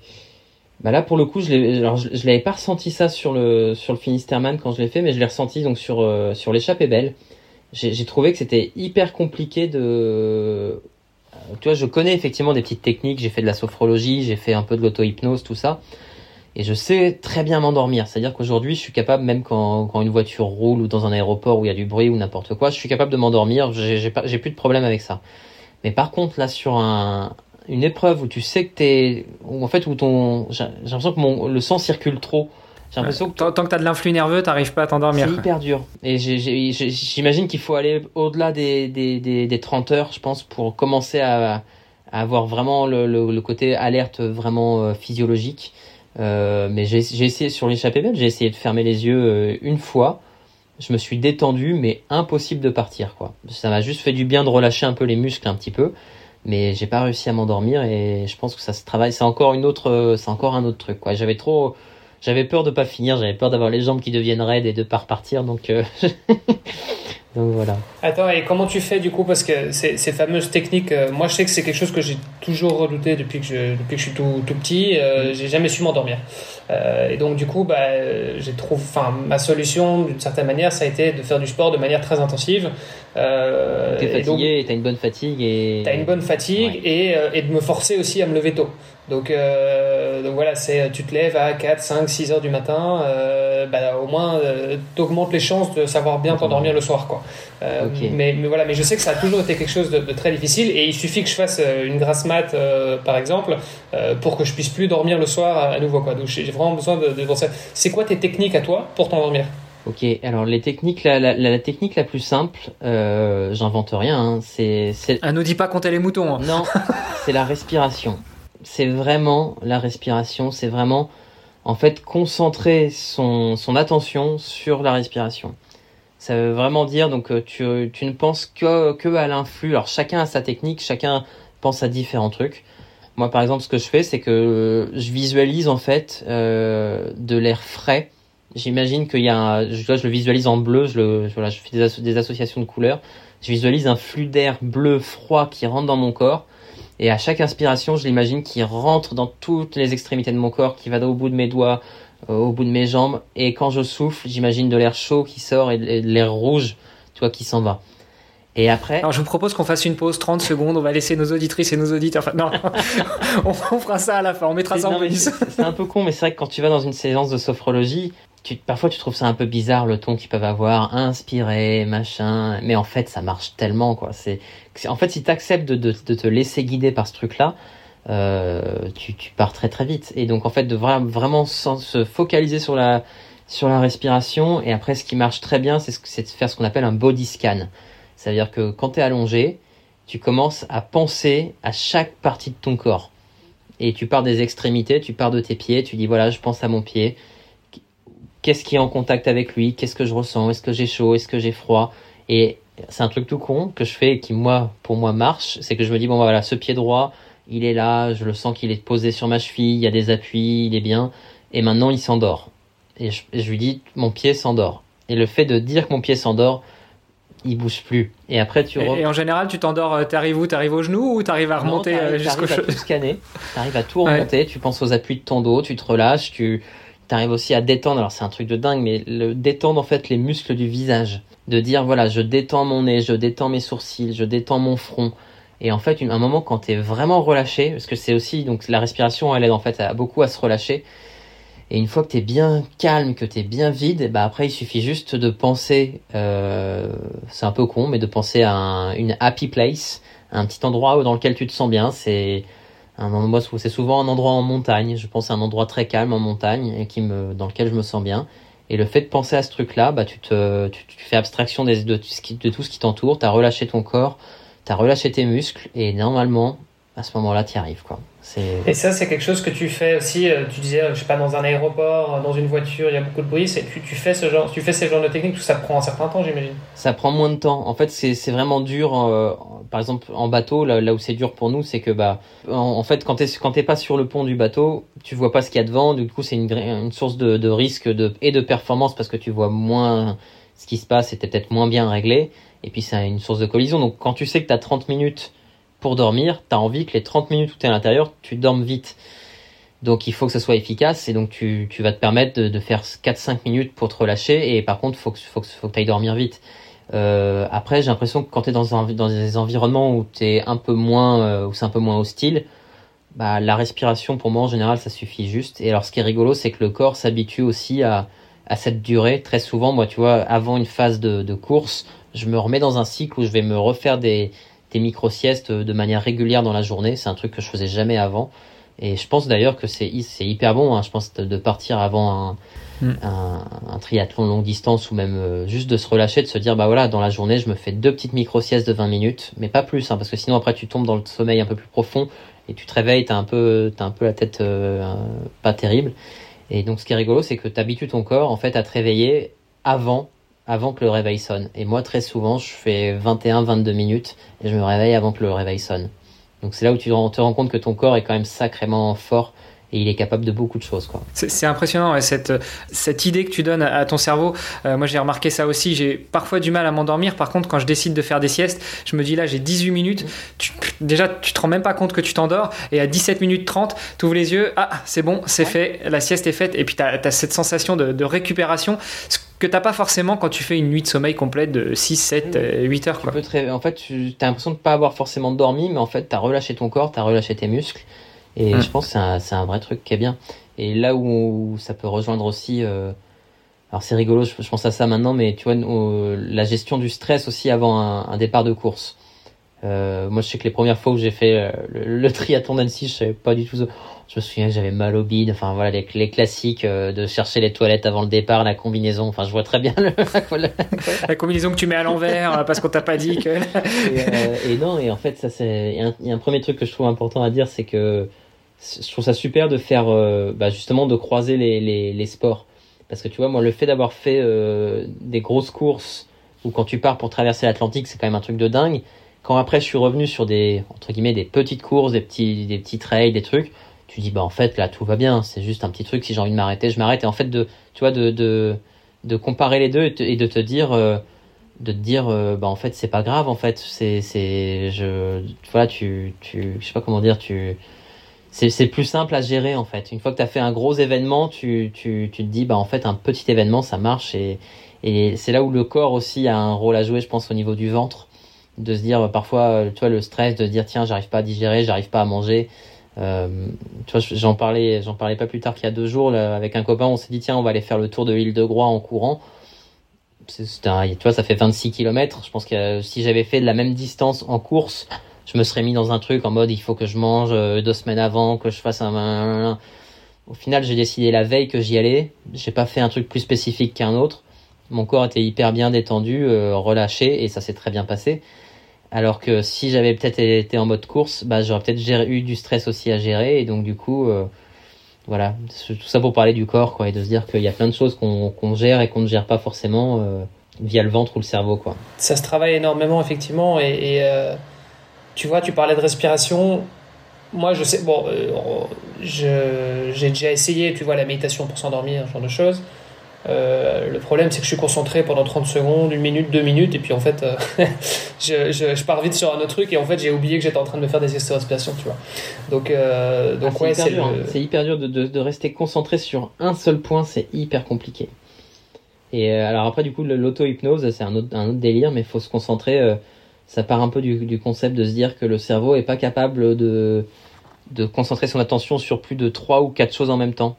Bah là pour le coup je je l'avais pas ressenti ça sur le sur le Finisterman quand je l'ai fait mais je l'ai ressenti donc sur euh, sur l'échappée belle. J'ai trouvé que c'était hyper compliqué de euh, tu vois je connais effectivement des petites techniques, j'ai fait de la sophrologie, j'ai fait un peu de l'auto-hypnose tout ça. Et je sais très bien m'endormir. C'est-à-dire qu'aujourd'hui, je suis capable, même quand, quand une voiture roule ou dans un aéroport où il y a du bruit ou n'importe quoi, je suis capable de m'endormir. J'ai plus de problème avec ça. Mais par contre, là, sur un, une épreuve où tu sais que t'es, où en fait, où ton, j'ai l'impression que mon, le sang circule trop. J'ai l'impression que Tant, tant que tu as de l'influx nerveux, t'arrives pas à t'endormir. c'est hyper dur. Et j'imagine qu'il faut aller au-delà des, des, des, des 30 heures, je pense, pour commencer à, à avoir vraiment le, le, le côté alerte vraiment euh, physiologique. Euh, mais j'ai j'ai essayé sur l'échappée belle, j'ai essayé de fermer les yeux euh, une fois. Je me suis détendu, mais impossible de partir, quoi. Ça m'a juste fait du bien de relâcher un peu les muscles un petit peu. Mais j'ai pas réussi à m'endormir et je pense que ça se travaille. C'est encore une autre, euh, c'est encore un autre truc, quoi. J'avais trop, j'avais peur de pas finir, j'avais peur d'avoir les jambes qui deviennent raides et de pas repartir, donc, euh, [laughs] donc voilà. Attends, et comment tu fais du coup Parce que ces, ces fameuses techniques, euh, moi je sais que c'est quelque chose que j'ai toujours redouté depuis que je, depuis que je suis tout, tout petit. Euh, j'ai jamais su m'endormir. Euh, et donc du coup, bah, j'ai trouvé, enfin, ma solution d'une certaine manière, ça a été de faire du sport de manière très intensive. Euh, T'es et fatigué, t'as une bonne fatigue et. T'as une bonne fatigue Ouais. et, et de me forcer aussi à me lever tôt. Donc, euh, donc voilà, c'est tu te lèves à 4, 5, 6 heures du matin, euh, bah, au moins euh, t'augmentes les chances de savoir bien t'endormir le soir. Quoi. Euh, mais, mais voilà, mais je sais que ça a toujours été quelque chose de, de très difficile et il suffit que je fasse euh, une grasse mat euh, par exemple euh, pour que je puisse plus dormir le soir à, à nouveau. Quoi. Donc j'ai vraiment besoin de, de penser. C'est quoi tes techniques à toi pour t'endormir? Ok, alors les techniques, la, la, la, la technique la plus simple, euh, j'invente rien, hein, c'est, c'est, Ah, nous dis pas compter les moutons. hein. non, [laughs] c'est la respiration. C'est vraiment la respiration, c'est vraiment en fait concentrer son, son attention sur la respiration. Ça veut vraiment dire donc euh, tu, tu ne penses que, que à l'influx. Alors chacun a sa technique, chacun pense à différents trucs. Moi par exemple ce que je fais c'est que je visualise en fait euh, de l'air frais. J'imagine qu'il y a un, je, je le visualise en bleu, je, le, voilà, je fais des associations de couleurs. Je visualise un flux d'air bleu froid qui rentre dans mon corps et à chaque inspiration, je l'imagine qui rentre dans toutes les extrémités de mon corps, qui va au bout de mes doigts, euh, au bout de mes jambes. Et quand je souffle, j'imagine de l'air chaud qui sort et de l'air rouge, tu vois, qui s'en va. Et après. Alors, je vous propose qu'on fasse une pause 30 secondes. On va laisser nos auditrices et nos auditeurs. Enfin, non, [laughs] on, fera ça à la fin. On mettra ça en bonus. C'est un peu con, mais c'est vrai que quand tu vas dans une séance de sophrologie, parfois tu trouves ça un peu bizarre le ton qu'ils peuvent avoir, inspiré, machin. Mais en fait, ça marche tellement, quoi. C'est, en fait, si tu acceptes de, te laisser guider par ce truc-là, euh, tu, tu, pars très très vite. Et donc, en fait, de vraiment se focaliser sur la, sur la respiration. Et après, ce qui marche très bien, c'est de faire ce qu'on appelle un body scan. C'est-à-dire que quand tu es allongé, tu commences à penser à chaque partie de ton corps. Et tu pars des extrémités, tu pars de tes pieds, tu dis voilà, je pense à mon pied, qu'est-ce qui est en contact avec lui, qu'est-ce que je ressens, est-ce que j'ai chaud, est-ce que j'ai froid. Et c'est un truc tout con que je fais et qui moi, pour moi, marche. C'est que je me dis bon voilà, ce pied droit, il est là, je le sens qu'il est posé sur ma cheville, il y a des appuis, il est bien. Et maintenant, il s'endort. Et je, lui dis mon pied s'endort. Et le fait de dire que mon pied s'endort, il bouge plus. Et après, tu et, et en général, tu t'endors, euh, t'arrives où? T'arrives au genou ou t'arrives à remonter euh, jusqu'au Tu à tout scanner, t'arrives à tout [laughs] remonter, tu penses aux appuis de ton dos, tu te relâches, tu, t'arrives aussi à détendre, alors c'est un truc de dingue, mais le détendre en fait les muscles du visage. De dire voilà, je détends mon nez, je détends mes sourcils, je détends mon front. Et en fait, un moment quand t'es vraiment relâché, parce que c'est aussi, donc la respiration, elle aide en fait à, beaucoup à se relâcher. Et une fois que t'es bien calme, que t'es bien vide, bah après il suffit juste de penser, euh, c'est un peu con, mais de penser à une happy place, un petit endroit dans lequel tu te sens bien. C'est un endroit, c'est souvent un endroit en montagne. Je pense à un endroit très calme en montagne et qui me, dans lequel je me sens bien. Et le fait de penser à ce truc-là, bah, tu te, tu, tu fais abstraction de, de, tout ce qui, de tout ce qui t'entoure. T'as relâché ton corps, t'as relâché tes muscles et normalement, à ce moment-là, tu y arrives, quoi. Et ça, c'est quelque chose que tu fais aussi. Euh, tu disais, je sais pas, dans un aéroport, dans une voiture, il y a beaucoup de bruit. Tu, tu fais ce genre, tu fais ce genre de technique, tout ça prend un certain temps, j'imagine? Ça prend moins de temps. En fait, c'est vraiment dur. Euh, par exemple, en bateau, là, là où c'est dur pour nous, c'est que bah, en, fait, quand t'es quand t'es pas sur le pont du bateau, tu vois pas ce qu'il y a devant. Du coup, c'est une, une source de, de risque de, et de performance parce que tu vois moins ce qui se passe et t'es peut-être moins bien réglé. Et puis, c'est une source de collision. Donc, quand tu sais que t'as 30 minutes pour dormir, tu as envie que les 30 minutes où tu es à l'intérieur, tu dormes vite. Donc il faut que ça soit efficace et donc tu, tu vas te permettre de, faire 4-5 minutes pour te relâcher et par contre, faut que, faut que, faut tu ailles dormir vite. Euh, après, j'ai l'impression que quand tu es dans, dans des environnements où, es un peu moins, euh, où c'est un peu moins hostile, bah, la respiration pour moi en général ça suffit juste. Et alors ce qui est rigolo, c'est que le corps s'habitue aussi à, à cette durée. Très souvent, moi tu vois, avant une phase de, de course, je me remets dans un cycle où je vais me refaire des, des micro-siestes de manière régulière dans la journée. C'est un truc que je faisais jamais avant. Et je pense d'ailleurs que c'est hyper bon, hein. je pense, de, partir avant mm. un, un, triathlon longue distance ou même euh, juste de se relâcher, de se dire, bah voilà, dans la journée, je me fais deux petites micro-siestes de 20 minutes, mais pas plus, hein, parce que sinon après tu tombes dans le sommeil un peu plus profond et tu te réveilles, t'as un peu, as un peu la tête euh, pas terrible. Et donc ce qui est rigolo, c'est que tu habitues ton corps en fait à te réveiller avant avant que le réveil sonne. Et moi, très souvent, je fais 21-22 minutes et je me réveille avant que le réveil sonne. Donc c'est là où tu te rends compte que ton corps est quand même sacrément fort et il est capable de beaucoup de choses. Quoi. C'est, impressionnant cette, cette idée que tu donnes à, ton cerveau. Euh, moi j'ai remarqué ça aussi, j'ai parfois du mal à m'endormir. Par contre quand je décide de faire des siestes, je me dis là j'ai 18 minutes. Tu, déjà tu te rends même pas compte que tu t'endors et à 17 minutes 30, tu ouvres les yeux, ah c'est bon, c'est fait, la sieste est faite et puis tu as, cette sensation de, de récupération ce que t'as pas forcément quand tu fais une nuit de sommeil complète de 6, 7, 8 heures. Quoi. En fait, tu as l'impression de pas avoir forcément dormi, mais en fait, tu as relâché ton corps, tu as relâché tes muscles. Et je pense que c'est un, un, vrai truc qui est bien. Et là où, ça peut rejoindre aussi, euh, alors c'est rigolo, je, pense à ça maintenant, mais tu vois, la gestion du stress aussi avant un, un départ de course. Euh, moi, je sais que les premières fois où j'ai fait euh, le, le, triathlon d'Annecy, je savais pas du tout. Je me souviens que j'avais mal au bide. Enfin voilà, les, les classiques euh, de chercher les toilettes avant le départ, la combinaison. Enfin, je vois très bien [laughs] le, la combinaison que tu mets à l'envers parce qu'on t'a pas dit que. [laughs] et, et, non, et en fait, ça c'est. Il y, a un premier truc que je trouve important à dire, c'est que je trouve ça super de faire, bah, justement, de croiser les, les, les, sports. Parce que tu vois, moi, le fait d'avoir fait des grosses courses, ou quand tu pars pour traverser l'Atlantique, c'est quand même un truc de dingue. Quand après, je suis revenu sur des, entre guillemets, des petites courses, des petits, des petits trails, des trucs, tu dis, bah, en fait, là, tout va bien. C'est juste un petit truc. Si j'ai envie de m'arrêter, je m'arrête. Et en fait, de, tu vois, de, de, de comparer les deux et, de te dire, euh, de te dire, euh, bah, en fait, c'est pas grave, en fait. C'est, c'est, je, voilà, tu, tu, je sais pas comment dire, tu, c'est plus simple à gérer, en fait. Une fois que tu as fait un gros événement, tu, tu, tu te dis, bah, en fait, un petit événement, ça marche et, et c'est là où le corps aussi a un rôle à jouer, je pense, au niveau du ventre de se dire parfois tu vois le stress de dire tiens j'arrive pas à digérer j'arrive pas à manger. Euh, tu vois j'en parlais j'en parlais pas plus tard qu'il y a deux jours avec un copain on s'est dit tiens on va aller faire le tour de l'île de Groix en courant. Un, tu vois ça fait 26 km je pense que si j'avais fait de la même distance en course je me serais mis dans un truc en mode il faut que je mange euh, deux semaines avant que je fasse un. Au final j'ai décidé la veille que j'y allais. J'ai pas fait un truc plus spécifique qu'un autre. Mon corps était hyper bien détendu euh, relâché et ça s'est très bien passé alors que si j'avais peut-être été en mode course, bah, j'aurais peut-être eu du stress aussi à gérer. Et donc, du coup, euh, voilà, tout ça pour parler du corps, quoi, et de se dire qu'il y a plein de choses qu'on gère et qu'on ne gère pas forcément euh, via le ventre ou le cerveau, quoi. Ça se travaille énormément, effectivement. Et, euh, tu vois, tu parlais de respiration. Moi, je sais, bon, j'ai déjà essayé, tu vois, la méditation pour s'endormir, ce genre de choses. Euh, le problème, c'est que je suis concentré pendant 30 secondes, une minute, deux minutes, et puis en fait, euh, [laughs] je, je, je, pars vite sur un autre truc, et en fait, j'ai oublié que j'étais en train de me faire des exercices de respiration, tu vois. Donc, euh, donc ah, ouais, c'est hyper, dur, hyper dur de, de, de, rester concentré sur un seul point, c'est hyper compliqué. Et alors après, du coup, l'auto-hypnose, c'est un autre, un autre délire, mais il faut se concentrer. ça part un peu du, du, concept de se dire que le cerveau est pas capable de, de concentrer son attention sur plus de trois ou quatre choses en même temps.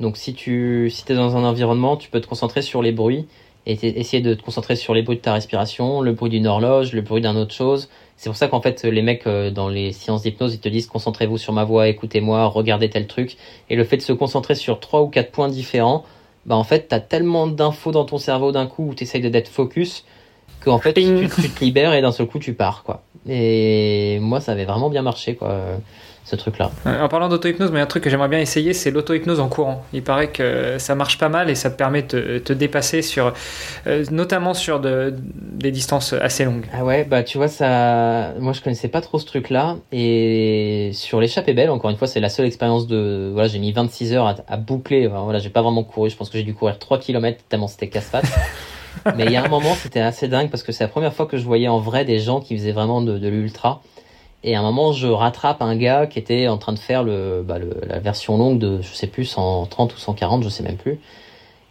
Donc si tu si es dans un environnement, tu peux te concentrer sur les bruits et essayer de te concentrer sur les bruits de ta respiration, le bruit d'une horloge, le bruit d'une autre chose. C'est pour ça qu'en fait les mecs euh, dans les séances d'hypnose, ils te disent concentrez-vous sur ma voix, écoutez-moi, regardez tel truc. Et le fait de se concentrer sur trois ou quatre points différents, bah en fait t'as tellement d'infos dans ton cerveau d'un coup où t'essayes d'être focus qu'en fait tu, tu, te libères et d'un seul coup tu pars quoi. Et moi ça avait vraiment bien marché quoi ce truc-là. En parlant d'auto-hypnose, mais un truc que j'aimerais bien essayer, c'est l'auto-hypnose en courant. Il paraît que ça marche pas mal et ça te permet de te dépasser sur, euh, notamment sur de, des distances assez longues. Ah ouais, bah tu vois ça, moi je connaissais pas trop ce truc-là et sur l'échappée belle, encore une fois, c'est la seule expérience de, voilà, j'ai mis 26 heures à, boucler. voilà, j'ai pas vraiment couru. Je pense que j'ai dû courir 3 km tellement c'était casse-pattes. [laughs] mais il y a un moment, c'était assez dingue parce que c'est la première fois que je voyais en vrai des gens qui faisaient vraiment de, de l'ultra. Et à un moment, je rattrape un gars qui était en train de faire le, bah la version longue de, je sais plus, 130 ou 140, je sais même plus.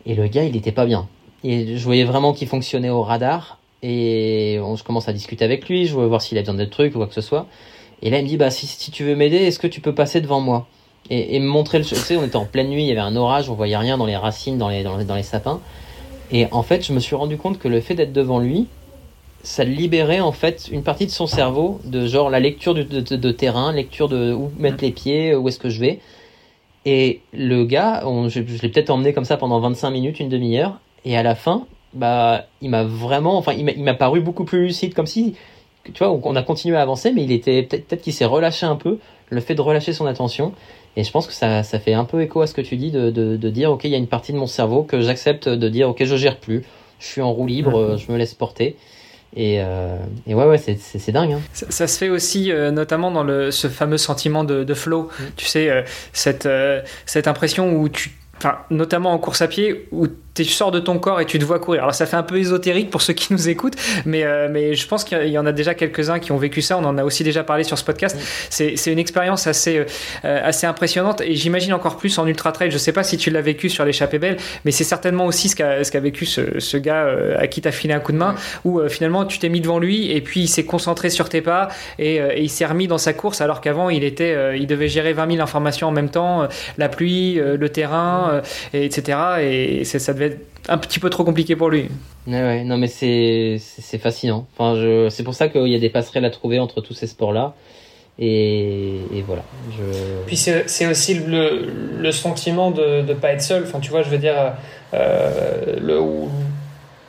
Et le gars, il était pas bien. Et je voyais vraiment qu'il fonctionnait au radar. Et on, je commence à discuter avec lui, je veux voir s'il a besoin de trucs ou quoi que ce soit. Et là, il me dit, bah, si, si tu veux m'aider, est-ce que tu peux passer devant moi? Et, me montrer le. Tu sais, on était en pleine nuit, il y avait un orage, on voyait rien dans les racines, dans les, dans dans les sapins. Et en fait, je me suis rendu compte que le fait d'être devant lui, ça libérait en fait une partie de son cerveau de genre la lecture de, de, terrain, lecture de où mettre les pieds, où est-ce que je vais. Et le gars, on, je, l'ai peut-être emmené comme ça pendant 25 minutes, une demi-heure, et à la fin, bah, il m'a vraiment, enfin, il m'a paru beaucoup plus lucide, comme si, tu vois, on a continué à avancer, mais il était peut-être peut qu'il s'est relâché un peu, le fait de relâcher son attention. Et je pense que ça, ça fait un peu écho à ce que tu dis de, de, de dire, ok, il y a une partie de mon cerveau que j'accepte de dire, ok, je gère plus, je suis en roue libre, je me laisse porter. Et, euh, et, ouais, ouais, c'est dingue. Hein. Ça, se fait aussi, euh, notamment dans le, ce fameux sentiment de, de flow. Mm. Tu sais, euh, cette, cette impression où tu. Enfin, notamment en course à pied, où tu sors de ton corps et tu te vois courir. Alors ça fait un peu ésotérique pour ceux qui nous écoutent, mais, euh, mais je pense qu'il y en a déjà quelques-uns qui ont vécu ça. On en a aussi déjà parlé sur ce podcast. C'est une expérience assez, euh, assez impressionnante et j'imagine encore plus en ultra trail. Je sais pas si tu l'as vécu sur l'échappée belle, mais c'est certainement aussi ce qu'a qu'a vécu ce, ce gars euh, à qui tu as filé un coup de main, où finalement tu t'es mis devant lui et puis il s'est concentré sur tes pas et, il s'est remis dans sa course alors qu'avant il était, il devait gérer 20 000 informations en même temps, la pluie, le terrain, et, etc. Et ça devait un petit peu trop compliqué pour lui. Ouais, non, mais c'est, c'est fascinant. Enfin, je, c'est pour ça qu'il y a des passerelles à trouver entre tous ces sports-là. Et, et, voilà. Je... Puis c'est, c'est aussi le, le, sentiment de ne pas être seul. Enfin, tu vois, je veux dire, euh, le,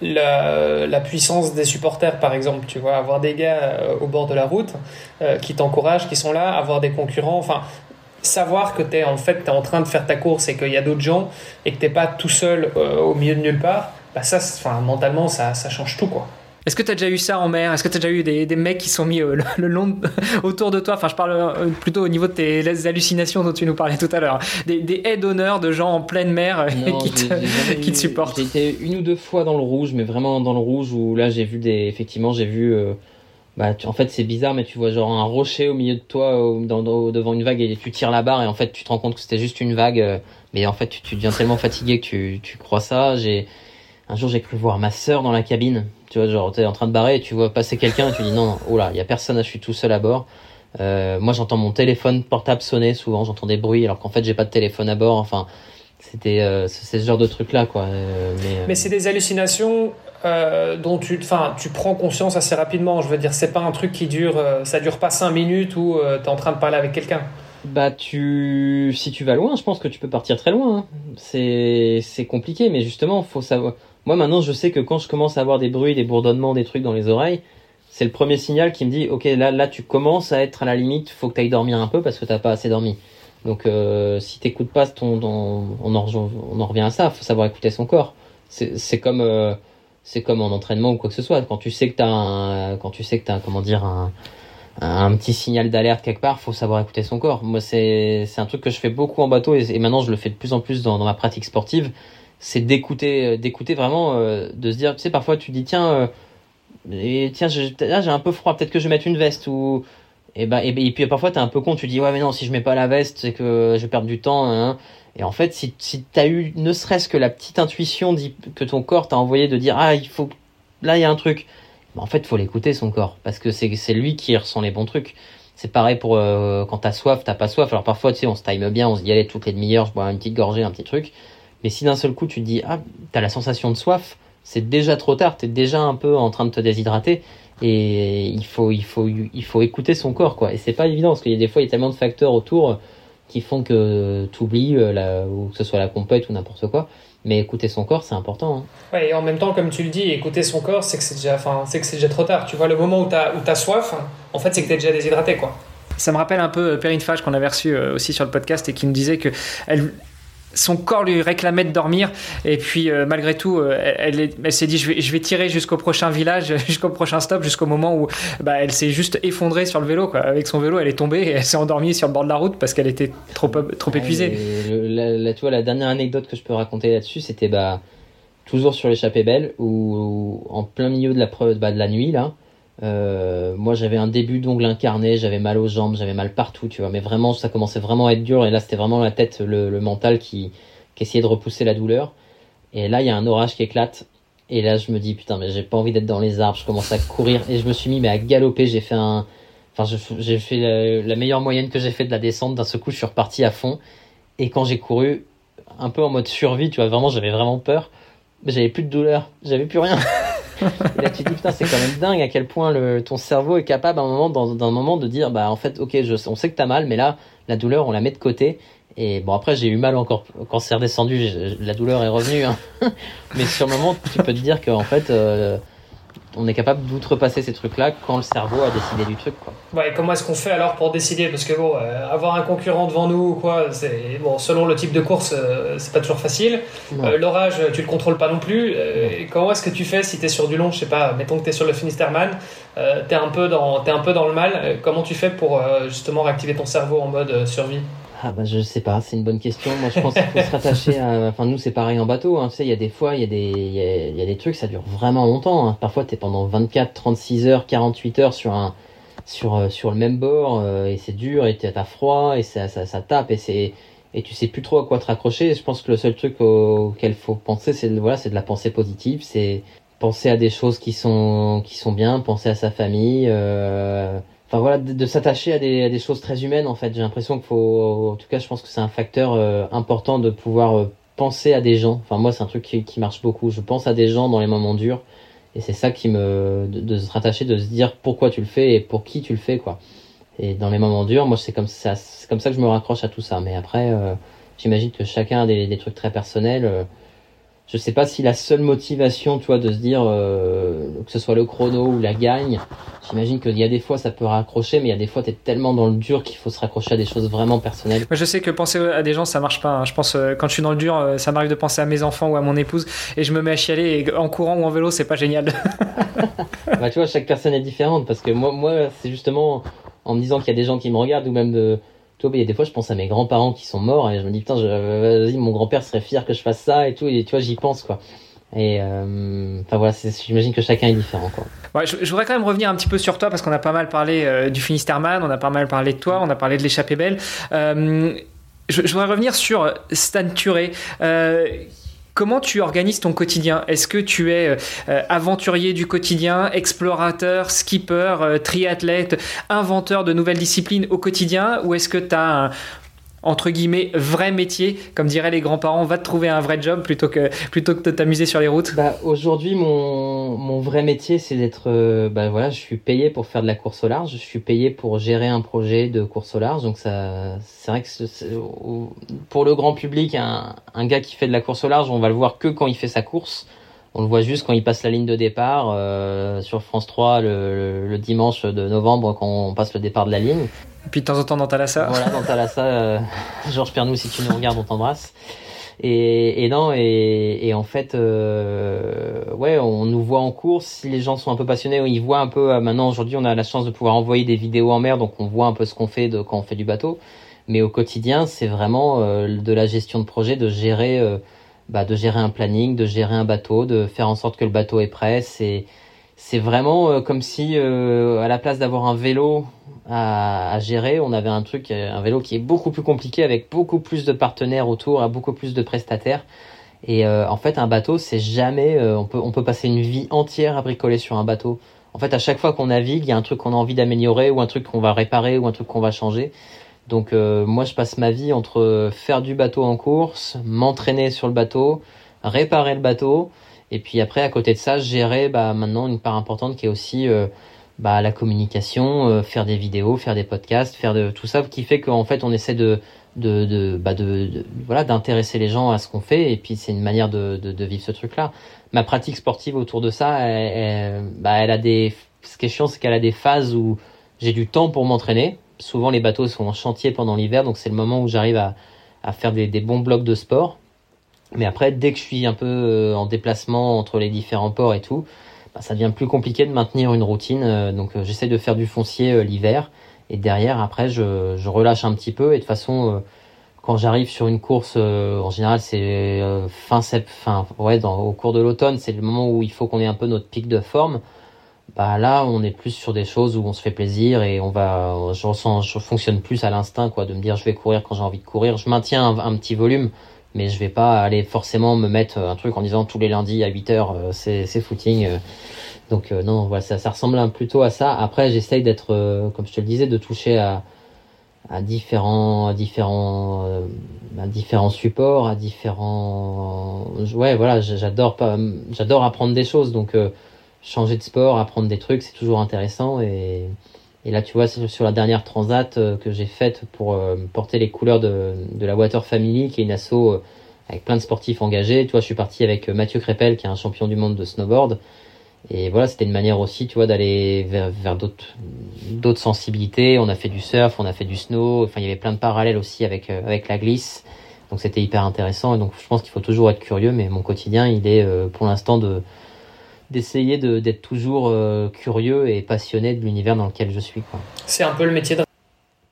la, la, puissance des supporters, par exemple. Tu vois, avoir des gars euh, au bord de la route euh, qui t'encouragent, qui sont là, avoir des concurrents. Enfin, savoir que tu es en fait es en train de faire ta course et qu'il y a d'autres gens et que t'es pas tout seul au milieu de nulle part, bah ça, enfin, mentalement, ça, ça change tout, quoi. Est-ce que tu as déjà eu ça en mer? Est-ce que tu as déjà eu des, des, mecs qui sont mis euh, le, long [laughs] autour de toi? Enfin, je parle euh, plutôt au niveau de tes hallucinations dont tu nous parlais tout à l'heure. Des, des aides d'honneur de gens en pleine mer euh, qui, te, [laughs] qui, te, supportent. J'ai été une ou deux fois dans le rouge, mais vraiment dans le rouge où là j'ai vu des. Effectivement, j'ai vu. Bah, en fait, c'est bizarre, mais tu vois genre un rocher au milieu de toi, devant une vague, et tu tires la barre, et en fait, tu te rends compte que c'était juste une vague. mais en fait, tu, tu deviens tellement fatigué que tu, tu crois ça. J'ai un jour, j'ai cru voir ma sœur dans la cabine. Tu vois, genre, t'es en train de barrer et tu vois passer quelqu'un et tu dis non, non, oh là, il y a personne, je suis tout seul à bord. Euh, moi, j'entends mon téléphone portable sonner souvent, j'entends des bruits alors qu'en fait, j'ai pas de téléphone à bord. Enfin, c'était euh, ce genre de truc là, quoi. Euh, mais, mais c'est des hallucinations dont tu, tu prends conscience assez rapidement. Je veux dire, c'est pas un truc qui dure, ça dure pas cinq minutes où tu es en train de parler avec quelqu'un. Bah tu si tu vas loin, je pense que tu peux partir très loin. Hein. C'est compliqué mais justement, faut savoir moi maintenant, je sais que quand je commence à avoir des bruits, des bourdonnements, des trucs dans les oreilles, c'est le premier signal qui me dit OK, là là tu commences à être à la limite, faut que tu ailles dormir un peu parce que t'as pas assez dormi. Donc euh, si t'écoutes pas ton, on, en, on en revient à ça, faut savoir écouter son corps. C'est comme euh, c'est comme en entraînement ou quoi que ce soit. Quand tu sais que quand tu sais que comment dire un, petit signal d'alerte quelque part, faut savoir écouter son corps. Moi c'est c'est un truc que je fais beaucoup en bateau et, maintenant je le fais de plus en plus dans, ma pratique sportive c'est d'écouter euh, d'écouter vraiment euh, de se dire tu sais parfois tu dis tiens euh, et tiens j'ai j'ai un peu froid peut-être que je vais mettre une veste ou et ben et, puis parfois t'es un peu con tu dis ouais mais non si je mets pas la veste c'est que je vais perdre du temps hein. Et en fait si si t'as eu ne serait-ce que la petite intuition que ton corps t'a envoyé de dire ah il faut là il y a un truc. Ben, en fait faut l'écouter son corps. Parce que c'est c'est lui qui ressent les bons trucs. C'est pareil pour euh, quand t'as soif t'as pas soif. Alors parfois tu sais on se time bien on se dit allez toutes les demi-heures je bois une petite gorgée un petit truc. Mais si d'un seul coup tu te dis, ah, t'as la sensation de soif, c'est déjà trop tard, t'es déjà un peu en train de te déshydrater. Et il faut, il faut, il faut écouter son corps, quoi. Et c'est pas évident, parce qu'il y a des fois, il y a tellement de facteurs autour qui font que tu oublies, euh, ou que ce soit la compète ou n'importe quoi. Mais écouter son corps, c'est important. Hein. Ouais, et en même temps, comme tu le dis, écouter son corps, c'est que c'est déjà, enfin, c'est que c'est déjà trop tard. Tu vois, le moment où t'as, où as soif, en fait, c'est que t'es déjà déshydraté, quoi. Ça me rappelle un peu euh, Perrine Fage qu'on avait reçu euh, aussi sur le podcast et qui nous disait que elle, son corps lui réclamait de dormir et puis euh, malgré tout euh, elle, elle, s'est dit je vais, je vais tirer jusqu'au prochain village [laughs] jusqu'au prochain stop jusqu'au moment où bah, elle s'est juste effondrée sur le vélo quoi. avec son vélo elle est tombée et elle s'est endormie sur le bord de la route parce qu'elle était trop trop épuisée la, tu vois, la dernière anecdote que je peux raconter là-dessus c'était bah toujours sur l'échappée belle où, en plein milieu de la bah, de la nuit là euh, moi j'avais un début d'ongle incarné, j'avais mal aux jambes, j'avais mal partout, tu vois. Mais vraiment, ça commençait vraiment à être dur. Et là, c'était vraiment la tête, le, le mental qui, qui, essayait de repousser la douleur. Et là, il y a un orage qui éclate. Et là, je me dis, putain, mais j'ai pas envie d'être dans les arbres. Je commence à courir. Et je me suis mis mais à galoper. J'ai fait un. Enfin, j'ai fait la, meilleure moyenne que j'ai fait de la descente. D'un seul coup, je suis reparti à fond. Et quand j'ai couru, un peu en mode survie, tu vois, vraiment, j'avais vraiment peur. J'avais plus de douleur. J'avais plus rien. [laughs] [laughs] et là, tu dis, putain, c'est quand même dingue à quel point le, ton cerveau est capable, à un moment, dans, un moment, de dire, bah, en fait, ok, je, on sait que t'as mal, mais là, la douleur, on la met de côté. Et bon, après, j'ai eu mal encore quand c'est redescendu, la douleur est revenue. Hein. [laughs] mais sur le moment, tu peux te dire qu'en fait, euh, on est capable d'outrepasser ces trucs-là quand le cerveau a décidé du truc. Quoi. Ouais, comment est-ce qu'on fait alors pour décider? Parce que bon, euh, avoir un concurrent devant nous, quoi, c'est bon, selon le type de course, euh, c'est pas toujours facile. Euh, l'orage, tu le contrôles pas non plus. comment est-ce que tu fais si tu es sur du long Je sais pas, mettons que tu es sur le Finisterman, tu es, un peu dans, es un peu dans le mal. comment tu fais pour justement réactiver ton cerveau en mode survie? Ah bah je sais pas, c'est une bonne question. Moi je pense qu'il faut se rattacher à... Enfin nous c'est pareil en bateau, hein. tu sais, il y a des fois, il y, a des... Il y, a... des trucs, ça dure vraiment longtemps. Hein. Parfois tu es pendant 24, 36 heures, 48 heures sur un sur, euh, sur le même bord euh, et c'est dur et t'as froid et ça, ça, ça tape et c'est et tu sais plus trop à quoi te raccrocher. Je pense que le seul truc auquel faut penser c'est voilà, c'est de la pensée positive, c'est penser à des choses qui sont qui sont bien, penser à sa famille euh enfin voilà, de, s'attacher à des, choses très humaines en fait. J'ai l'impression qu'il faut, en tout cas, je pense que c'est un facteur euh, important de pouvoir euh, penser à des gens. Enfin moi, c'est un truc qui, qui, marche beaucoup. Je pense à des gens dans les moments durs, et c'est ça qui me, de, se rattacher, de se dire pourquoi tu le fais et pour qui tu le fais quoi. Et dans les moments durs, moi c'est comme ça, c'est comme ça que je me raccroche à tout ça. Mais après, euh, j'imagine que chacun a des, des, trucs très personnels. Je sais pas si la seule motivation, tu vois, de se dire euh, que ce soit le chrono ou la gagne, j'imagine qu'il y a des fois ça peut raccrocher, mais il y a des fois tu es tellement dans le dur qu'il faut se raccrocher à des choses vraiment personnelles. Moi, je sais que penser à des gens ça marche pas. hein. Je pense euh, quand je suis dans le dur, euh, ça m'arrive de penser à mes enfants ou à mon épouse et je me mets à chialer et en courant ou en vélo, c'est pas génial. [laughs] bah, tu vois, chaque personne est différente parce que moi, moi c'est justement en me disant qu'il y a des gens qui me regardent ou même de. Tu vois, il y a des fois, je pense à mes grands-parents qui sont morts et je me dis, putain, je- vas-y, mon grand-père serait fier que je fasse ça et tout. Et tu vois, j'y pense, quoi. Et euh, enfin voilà, j'imagine que chacun est différent, quoi. Ouais, je, voudrais quand même revenir un petit peu sur toi parce qu'on a pas mal parlé euh, du Finisterman, on a pas mal parlé de toi, on a parlé de l'échappée belle. Euh, je, voudrais revenir sur Stan Turé. Comment tu organises ton quotidien? Est-ce que tu es euh, aventurier du quotidien, explorateur, skipper, euh, triathlète, inventeur de nouvelles disciplines au quotidien? Ou est-ce que tu as entre guillemets vrai métier Comme diraient les grands-parents, va te trouver un vrai job plutôt que, plutôt que de t'amuser sur les routes Bah, aujourd'hui, mon, vrai métier, c'est d'être. euh, bah voilà, je suis payé pour faire de la course au large. Je suis payé pour gérer un projet de course au large. Donc, ça, c'est vrai que pour le grand public, un, un gars qui fait de la course au large, on va le voir que quand il fait sa course. On le voit juste quand il passe la ligne de départ euh, sur France 3 le, le, le dimanche de novembre quand on passe le départ de la ligne. Et puis de temps en temps dans Thalassa Voilà, dans Thalassa, euh, [laughs] Georges Pernou, si tu nous regardes, on t'embrasse. Et, et non, et, et en fait, euh, ouais, on nous voit en course. Si les gens sont un peu passionnés, ils voient un peu. euh, maintenant, aujourd'hui, on a la chance de pouvoir envoyer des vidéos en mer, donc on voit un peu ce qu'on fait de, quand on fait du bateau. Mais au quotidien, c'est vraiment euh, de la gestion de projet, de gérer, euh, bah, de gérer un planning, de gérer un bateau, de faire en sorte que le bateau est prêt. C'est c'est vraiment euh, comme si, euh, à la place d'avoir un vélo à, à gérer, on avait un truc, euh, un vélo qui est beaucoup plus compliqué, avec beaucoup plus de partenaires autour, à beaucoup plus de prestataires. Et euh, en fait, un bateau, c'est jamais. euh, on peut on peut passer une vie entière à bricoler sur un bateau. En fait, à chaque fois qu'on navigue, il y a un truc qu'on a envie d'améliorer, ou un truc qu'on va réparer, ou un truc qu'on va changer. Donc euh, moi, je passe ma vie entre faire du bateau en course, m'entraîner sur le bateau, réparer le bateau, et puis après, à côté de ça, gérer bah, maintenant une part importante qui est aussi euh, bah, la communication, euh, faire des vidéos, faire des podcasts, faire de tout ça, qui fait qu'en fait, on essaie de de, de, bah, de, voilà d'intéresser les gens à ce qu'on fait, et puis c'est une manière de, vivre ce truc-là. Ma pratique sportive autour de ça, elle, elle- bah, elle a des. Ce qui est chiant, c'est qu'elle a des phases où j'ai du temps pour m'entraîner. Souvent, les bateaux sont en chantier pendant l'hiver, donc c'est le moment où j'arrive à, faire des, bons blocs de sport. Mais après, dès que je suis un peu euh, en déplacement entre les différents ports et tout, bah, ça devient plus compliqué de maintenir une routine. euh, donc, euh, j'essaie de faire du foncier l'hiver. Et derrière, après, je, relâche un petit peu. Et de façon, quand j'arrive sur une course, en général, c'est fin sept, fin, ouais, au cours de l'automne, c'est le moment où il faut qu'on ait un peu notre pic de forme. Bah là, on est plus sur des choses où on se fait plaisir et on va, je ressens, je fonctionne plus à l'instinct, quoi, de me dire je vais courir quand j'ai envie de courir. Je maintiens un, petit volume, mais je vais pas aller forcément me mettre un truc en disant tous les lundis à 8 heures, euh, c'est, footing. euh. Donc euh, non, voilà, ça, ça ressemble plutôt à ça. Après, j'essaye d'être, euh, comme je te le disais, de toucher à, différents, différents, euh, différents supports, à différents, ouais, voilà, j'adore pas, j'adore apprendre des choses, donc. Changer de sport, apprendre des trucs, c'est toujours intéressant. Et, et là, tu vois, sur la dernière transat euh, que j'ai faite pour euh, porter les couleurs de, de la Water Family, qui est une asso euh, avec plein de sportifs engagés. Tu vois, je suis parti avec Mathieu Crépel, qui est un champion du monde de snowboard. Et voilà, c'était une manière aussi, tu vois, d'aller vers, d'autres, sensibilités. On a fait du surf, on a fait du snow. Enfin, il y avait plein de parallèles aussi avec, avec la glisse. Donc, c'était hyper intéressant. Et donc, je pense qu'il faut toujours être curieux. Mais mon quotidien, il est pour l'instant de, d'essayer de, d'être toujours euh, curieux et passionné de l'univers dans lequel je suis. Quoi. C'est un peu le métier de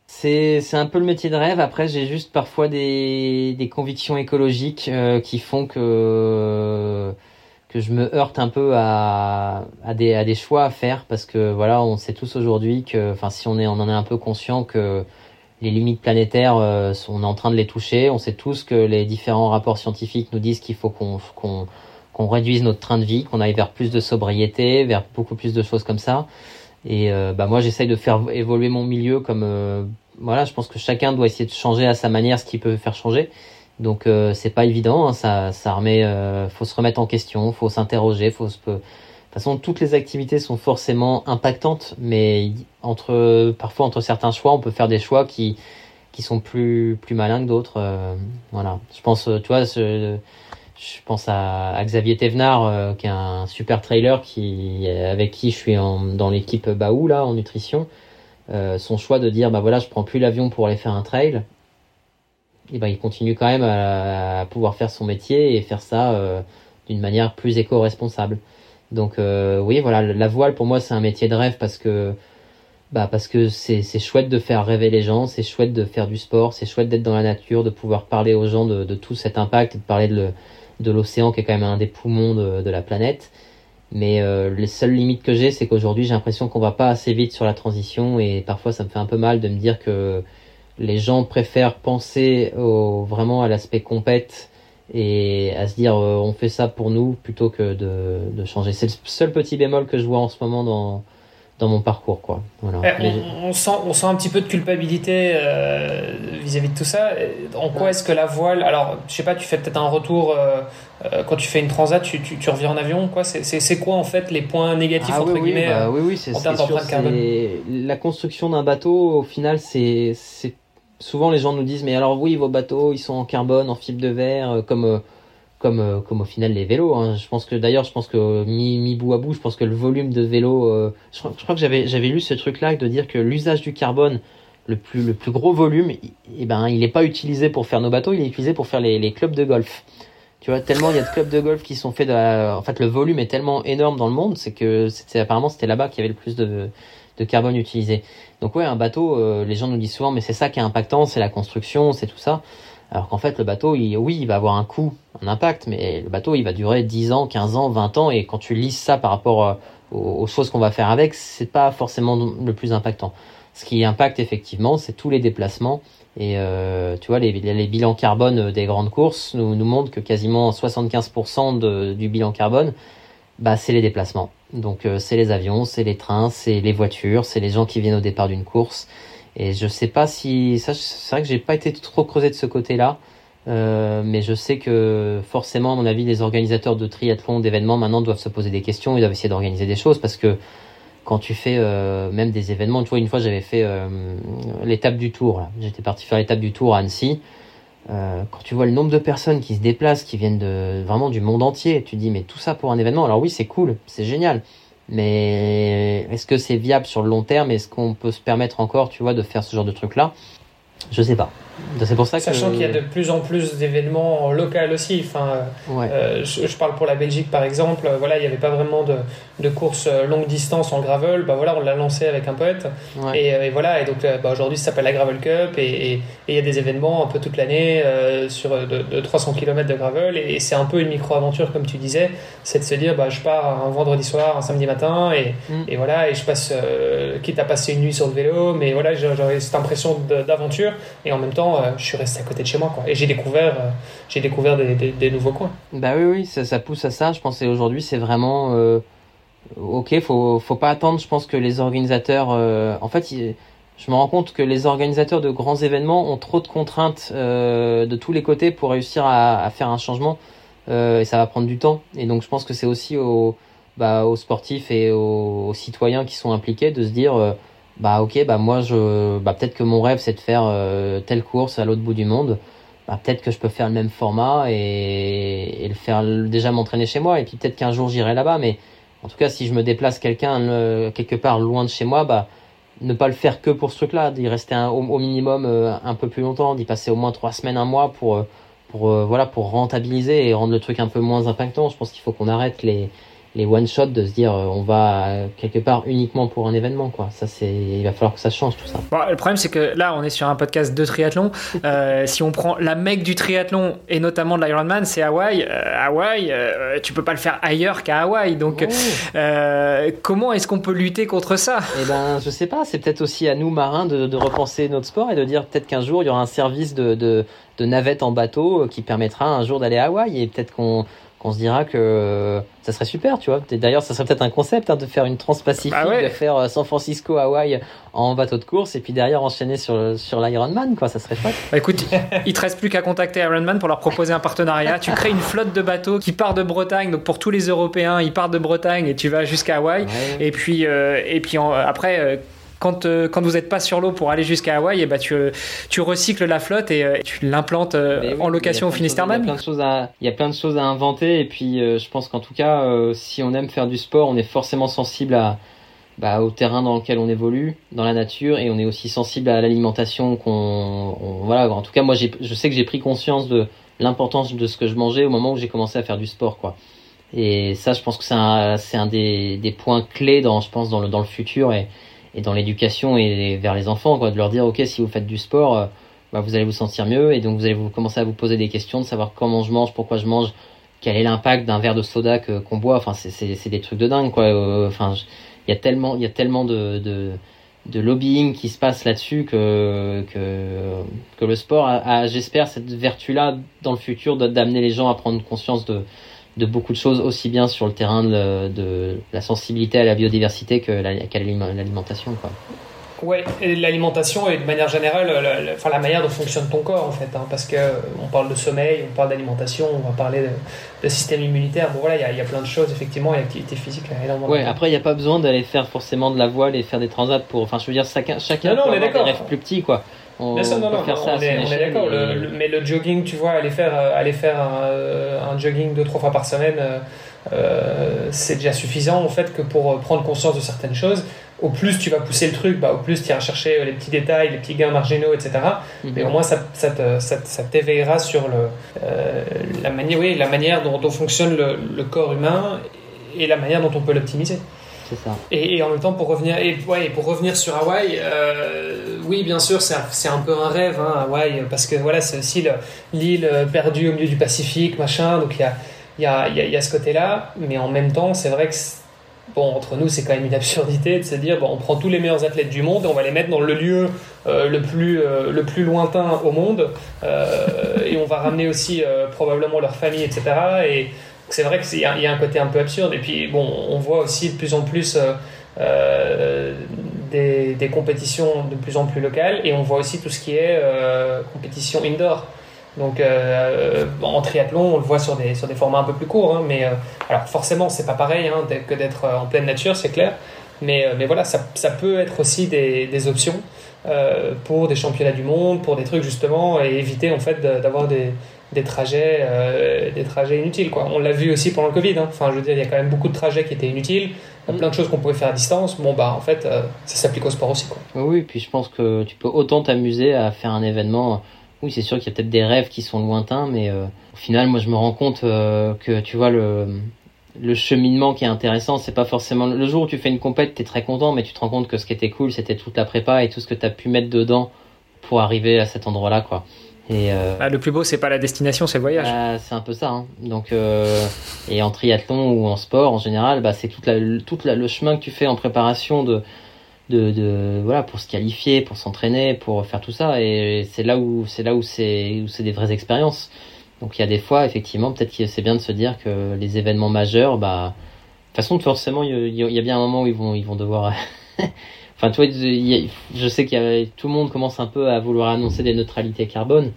C'est, c'est un peu le métier de rêve. Après, j'ai juste parfois des, des convictions écologiques euh, qui font que que je me heurte un peu à, à, des, à des choix à faire parce que voilà, on sait tous aujourd'hui que, enfin, si on est, on en est un peu conscient que les limites planétaires, euh, on est en train de les toucher. On sait tous que les différents rapports scientifiques nous disent qu'il faut qu'on, qu'on qu'on réduise notre train de vie, qu'on aille vers plus de sobriété, vers beaucoup plus de choses comme ça. Et euh, bah moi, j'essaye de faire évoluer mon milieu comme euh, voilà. Je pense que chacun doit essayer de changer à sa manière ce qui peut faire changer. Donc euh, c'est pas évident. Hein, ça, ça remet. Euh, faut se remettre en question, faut s'interroger, faut se. De toute façon, toutes les activités sont forcément impactantes, mais entre parfois entre certains choix, on peut faire des choix qui qui sont plus plus malins que d'autres. Euh, voilà. Je pense, tu vois, ce, je pense à, Xavier Thévenard, qui est un super trailer qui, avec qui je suis en, dans l'équipe Baou là en nutrition. son choix de dire bah voilà, je prends plus l'avion pour aller faire un trail. Et ben il continue quand même à, à pouvoir faire son métier et faire ça d'une manière plus éco-responsable. Donc oui, voilà, la voile pour moi c'est un métier de rêve parce que bah parce que c'est chouette de faire rêver les gens, c'est chouette de faire du sport, c'est chouette d'être dans la nature, de pouvoir parler aux gens de, de tout cet impact de parler de, de l'océan qui est quand même un des poumons de, la planète. Mais euh, les seules limites que j'ai, c'est qu'aujourd'hui j'ai l'impression qu'on va pas assez vite sur la transition et parfois ça me fait un peu mal de me dire que les gens préfèrent penser au, vraiment à l'aspect compète et à se dire euh, on fait ça pour nous plutôt que de, de changer. C'est le seul petit bémol que je vois en ce moment dans dans mon parcours quoi. Voilà. Eh, on, sent on sent un petit peu de culpabilité euh, vis-à-vis de tout ça. En quoi est-ce que la voile alors je sais pas tu fais peut-être un retour euh, euh, quand tu fais une transat tu, tu, tu reviens en avion quoi? C'est quoi en fait les points négatifs ah, entre oui, guillemets bah, oui oui c'est la construction d'un bateau au final c'est souvent les gens nous disent mais alors oui vos bateaux ils sont en carbone en fibre de verre comme comme, euh, comme au final les vélos. Hein. Je pense que d'ailleurs, je pense que mi, mi bout à bout, je pense que le volume de vélos, euh, je, crois, que j'avais j'avais lu ce truc-là de dire que l'usage du carbone, le plus le plus gros volume, et eh ben il n'est pas utilisé pour faire nos bateaux, il est utilisé pour faire les, clubs de golf. Tu vois, tellement il y a de clubs de golf qui sont faits en fait le volume est tellement énorme dans le monde, c'est que c'était apparemment c'était là-bas qu'il y avait le plus de de carbone utilisé. Donc ouais, un bateau, euh, les gens nous disent souvent, mais c'est ça qui est impactant, c'est la construction, c'est tout ça. Alors qu'en fait, le bateau, il, oui, il va avoir un coût, un impact, mais le bateau, il va durer 10 ans, 15 ans, 20 ans, et quand tu lis ça par rapport euh, aux, choses qu'on va faire avec, c'est pas forcément le plus impactant. Ce qui impacte effectivement, c'est tous les déplacements. Et euh, tu vois, les, les, bilans carbone des grandes courses nous, nous montrent que quasiment 75% de, du bilan carbone, bah, c'est les déplacements. Donc euh, c'est les avions, c'est les trains, c'est les voitures, c'est les gens qui viennent au départ d'une course. Et je sais pas si ça, c'est vrai que j'ai pas été trop creusé de ce côté-là, euh, mais je sais que forcément, à mon avis, les organisateurs de triathlon, d'événements, maintenant doivent se poser des questions, ils doivent essayer d'organiser des choses parce que quand tu fais euh, même des événements, tu vois, une fois j'avais fait euh, l'étape du Tour. J'étais parti faire l'étape du Tour à Annecy. Euh, quand tu vois le nombre de personnes qui se déplacent, qui viennent de vraiment du monde entier, tu dis mais tout ça pour un événement. Alors oui, c'est cool, c'est génial. Mais est-ce que c'est viable sur le long terme? Est-ce qu'on peut se permettre encore, tu vois, de faire ce genre de truc-là? Je sais pas. C'est pour ça Sachant qu'il y a de plus en plus d'événements locaux aussi. Enfin, euh, je, parle pour la Belgique par exemple. Voilà, il n'y avait pas vraiment de, de course longue distance en gravel. Bah voilà, on l'a lancé avec un pote. Et, voilà, et donc euh, bah, aujourd'hui ça s'appelle la Gravel Cup et il y a des événements un peu toute l'année euh, sur de, 300 km de gravel. Et, c'est un peu une micro-aventure comme tu disais. C'est de se dire, bah, je pars un vendredi soir, un samedi matin et, mm. et voilà, et je passe, quitte à passer une nuit sur le vélo, mais voilà, j'aurais cette impression d'aventure et en même temps euh, je suis resté à côté de chez moi. Quoi. Et j'ai découvert, euh, j'ai découvert des, nouveaux coins. Bah oui, oui, ça, pousse à ça. Je pense aujourd'hui, c'est vraiment. Euh, ok, faut, faut pas attendre. Je pense que les organisateurs. en fait, je me rends compte que les organisateurs de grands événements ont trop de contraintes de tous les côtés pour réussir à, faire un changement. et ça va prendre du temps. Et donc, je pense que c'est aussi aux, bah, aux sportifs et aux, citoyens qui sont impliqués de se dire bah ok bah moi je bah peut-être que mon rêve c'est de faire euh, telle course à l'autre bout du monde. Bah peut-être que je peux faire le même format et, et le faire déjà m'entraîner chez moi. Et puis peut-être qu'un jour j'irai là-bas. Mais en tout cas si je me déplace quelqu'un euh, quelque part loin de chez moi bah ne pas le faire que pour ce truc-là d'y rester un, au, minimum euh, un peu plus longtemps d'y passer au moins trois semaines un mois pour pour voilà pour rentabiliser et rendre le truc un peu moins impactant. Je pense qu'il faut qu'on arrête les les one shot de se dire euh, on va quelque part uniquement pour un événement quoi. Ça c'est il va falloir que ça change tout ça. Bon, le problème c'est que là on est sur un podcast de triathlon. [laughs] Euh, si on prend la mec du triathlon et notamment de l'Ironman c'est Hawaï. Euh, Hawaï tu peux pas le faire ailleurs qu'à Hawaï. Donc oh. comment est-ce qu'on peut lutter contre ça? Eh ben je sais pas. C'est peut-être aussi à nous marins de, de, repenser notre sport et de dire peut-être qu'un jour il y aura un service de, de, de navette en bateau qui permettra un jour d'aller à Hawaï. Et peut-être qu'on on se dira que ça serait super, tu vois. D'ailleurs, ça serait peut-être un concept hein, de faire une transpacifique, bah de faire euh, San Francisco, Hawaï en bateau de course et puis derrière enchaîner sur, sur l'Ironman, quoi. Ça serait chouette. Bah, écoute, il te reste plus qu'à contacter Ironman pour leur proposer un partenariat. tu crées une flotte de bateaux qui part de Bretagne, donc pour tous les Européens, ils partent de Bretagne et tu vas jusqu'à Hawaï. Et puis, euh, et puis après. Euh, quand, quand vous n'êtes pas sur l'eau pour aller jusqu'à Hawaï, et ben tu, tu recycles la flotte et tu l'implantes en location au Finistère même. Il y, a plein de choses à, il y a plein de choses à inventer et puis je pense qu'en tout cas, si on aime faire du sport, on est forcément sensible à, bah, au terrain dans lequel on évolue, dans la nature, et on est aussi sensible à l'alimentation qu'on, voilà. En tout cas, moi, je sais que j'ai pris conscience de l'importance de ce que je mangeais au moment où j'ai commencé à faire du sport, quoi. Et ça, je pense que c'est un, un des, des, points clés dans, je pense, dans le, dans le futur et, et dans l'éducation et vers les enfants, quoi, de leur dire, ok, si vous faites du sport, euh, bah, vous allez vous sentir mieux, et donc vous allez vous commencer à vous poser des questions, de savoir comment je mange, pourquoi je mange, quel est l'impact d'un verre de soda que qu'on boit. Enfin, c'est, des trucs de dingue, quoi. Euh, enfin, il y a tellement, y a tellement de, de, lobbying qui se passe là-dessus que, que, que le sport j'espère, cette vertu-là dans le futur d'amener les gens à prendre conscience de, de beaucoup de choses, aussi bien sur le terrain de, de la sensibilité à la biodiversité que l'alimentation. Quoi. Ouais, l'alimentation et de manière générale, la, enfin, la manière dont fonctionne ton corps en fait, hein, parce que euh, on parle de sommeil, on parle d'alimentation, on va parler de, système immunitaire. Bon voilà, il y a, y a, plein de choses effectivement, et l'activité physique là, énormément. Ouais, après il n'y a pas besoin d'aller faire forcément de la voile et faire des transats pour, enfin je veux dire chacun, chacun non, non, peut avoir des rêves plus petits quoi. On, Bien non, non, faire ça on, est, on est d'accord. mais le jogging, tu vois, aller faire, euh, aller faire un, euh, un jogging deux trois fois par semaine. Euh, c'est déjà suffisant en fait que pour prendre conscience de certaines choses au plus tu vas pousser le truc, bah, au plus tu iras chercher les petits détails, les petits gains marginaux, etc. Mhm. Mais au moins, ça, ça, ça, t'éveillera sur le, euh, la, manière, oui, la manière dont, dont fonctionne le, le, corps humain et la manière dont on peut l'optimiser. Et, en même temps, pour revenir, et, ouais, pour revenir sur Hawaï, euh, oui, bien sûr, c'est un, peu un rêve, hein, Hawaï, parce que voilà, c'est aussi l'île perdue au milieu du Pacifique, machin, donc il y a, y, a, y, y a ce côté-là, mais en même temps, c'est vrai que bon, entre nous, c'est quand même une absurdité de se dire, bon, on prend tous les meilleurs athlètes du monde et on va les mettre dans le lieu euh, le, plus, euh, le plus lointain au monde, et on va ramener aussi probablement leur famille, etc. Et c'est vrai qu'il y, y, a un côté un peu absurde. Et puis, bon, on voit aussi de plus en plus des, des, compétitions de plus en plus locales, et on voit aussi tout ce qui est compétition indoor. Donc euh, en triathlon, on le voit sur des, sur des formats un peu plus courts, hein, mais euh, alors forcément c'est pas pareil hein, que d'être euh, en pleine nature, c'est clair. Mais, mais voilà, ça, ça, peut être aussi des, des options pour des championnats du monde, pour des trucs justement, et éviter en fait d'avoir des, des trajets, des trajets inutiles. Quoi. On l'a vu aussi pendant le Covid. Hein. Enfin, je veux dire, il y a quand même beaucoup de trajets qui étaient inutiles. Il y a plein de choses qu'on pouvait faire à distance. Bon, bah, en fait, ça s'applique au sport aussi. Quoi. Oui, puis je pense que tu peux autant t'amuser à faire un événement oui, c'est sûr qu'il y a peut-être des rêves qui sont lointains, mais euh, au final, moi, je me rends compte euh, que, tu vois, le, le cheminement qui est intéressant, c'est pas forcément... Le jour où tu fais une compète, t'es très content, mais tu te rends compte que ce qui était cool, c'était toute la prépa et tout ce que t'as pu mettre dedans pour arriver à cet endroit-là, quoi. Et euh, ah, le plus beau, c'est pas la destination, c'est le voyage. Bah, c'est un peu ça. Hein. Donc, et en triathlon ou en sport en général, bah, c'est toute la, toute la, le chemin que tu fais en préparation de de, de, voilà pour se qualifier, pour s'entraîner, pour faire tout ça et c'est là où c'est là où c'est où c'est des vraies expériences. Donc il y a des fois effectivement peut-être que c'est bien de se dire que les événements majeurs bah de toute façon forcément il y, a bien un moment où ils vont ils vont devoir [laughs] enfin tu vois je sais qu'il y a tout le monde commence un peu à vouloir annoncer des neutralités carbone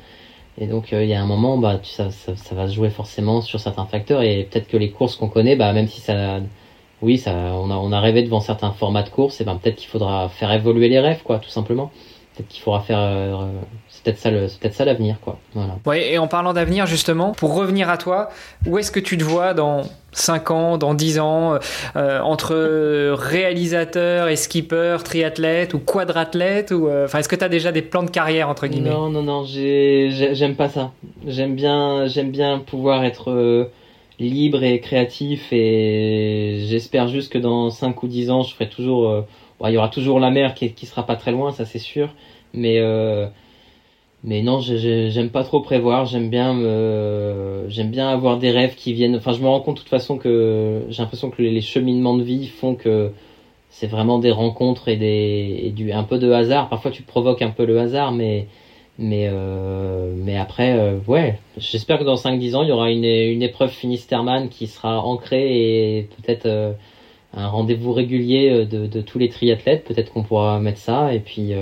et donc euh, il y a un moment bah ça, ça, ça va se jouer forcément sur certains facteurs et peut-être que les courses qu'on connaît bah même si ça oui, ça, on a, on a rêvé devant certains formats de course, et ben peut-être qu'il faudra faire évoluer les rêves, quoi, tout simplement. Peut-être qu'il faudra faire, euh, c'est peut-être ça, l'avenir, quoi. Voilà. Ouais, et en parlant d'avenir, justement, pour revenir à toi, où est-ce que tu te vois dans 5 ans, dans 10 ans, euh, entre réalisateur et skipper, triathlète ou quadrathlète, ou, euh, est-ce que tu as déjà des plans de carrière entre guillemets? Non, non, non, j'aime pas ça. J'aime bien, j'aime bien pouvoir être libre et créatif et j'espère juste que dans 5 ou 10 ans je ferai toujours euh, il y aura toujours la mer qui, qui sera pas très loin ça c'est sûr mais euh, mais non j'aime pas trop prévoir j'aime bien j'aime bien avoir des rêves qui viennent enfin je me rends compte de toute façon que j'ai l'impression que les cheminements de vie font que c'est vraiment des rencontres et des du un peu de hasard parfois tu provoques un peu le hasard mais mais, euh, mais après, euh, ouais, j'espère que dans 5-10 ans, il y aura une, une épreuve Finisterman qui sera ancrée et peut-être euh, un rendez-vous régulier euh, de, de, tous les triathlètes. Peut-être qu'on pourra mettre ça. Et puis,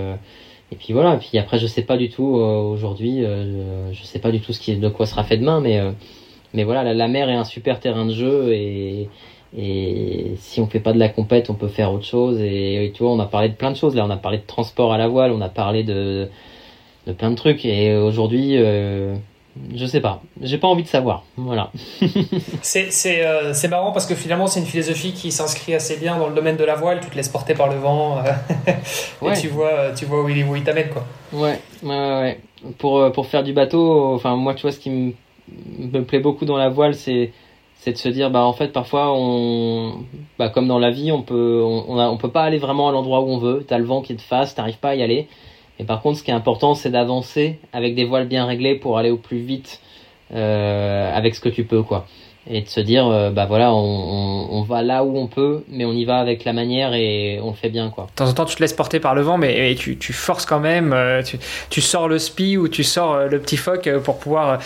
et puis voilà. Et puis après, je sais pas du tout aujourd'hui, je sais pas du tout ce qui, de quoi sera fait demain, mais, mais voilà, la, mer est un super terrain de jeu et, Et si on fait pas de la compète, on peut faire autre chose. Et, tu vois, on a parlé de plein de choses là. On a parlé de transport à la voile, on a parlé de, de plein de trucs. Et aujourd'hui, euh, je sais pas. J'ai pas envie de savoir. Voilà. [laughs] c'est euh, marrant parce que finalement, c'est une philosophie qui s'inscrit assez bien dans le domaine de la voile. Tu te laisses porter par le vent. [laughs] et tu vois, tu vois où il, où il t'amène quoi. Ouais, ouais, ouais. Pour, pour faire du bateau, enfin, moi, tu vois, ce qui me, me plaît beaucoup dans la voile, c'est c'est de se dire bah en fait parfois on bah comme dans la vie on peut on, on, peut pas aller vraiment à l'endroit où on veut t'as le vent qui est de face t'arrives pas à y aller et par contre ce qui est important c'est d'avancer avec des voiles bien réglées pour aller au plus vite euh, avec ce que tu peux quoi. Et de se dire euh, bah voilà on, on, va là où on peut mais on y va avec la manière et on le fait bien quoi. De temps en temps tu te laisses porter par le vent mais tu, tu forces quand même euh, tu, tu, sors le spi ou tu sors euh, le petit phoque pour pouvoir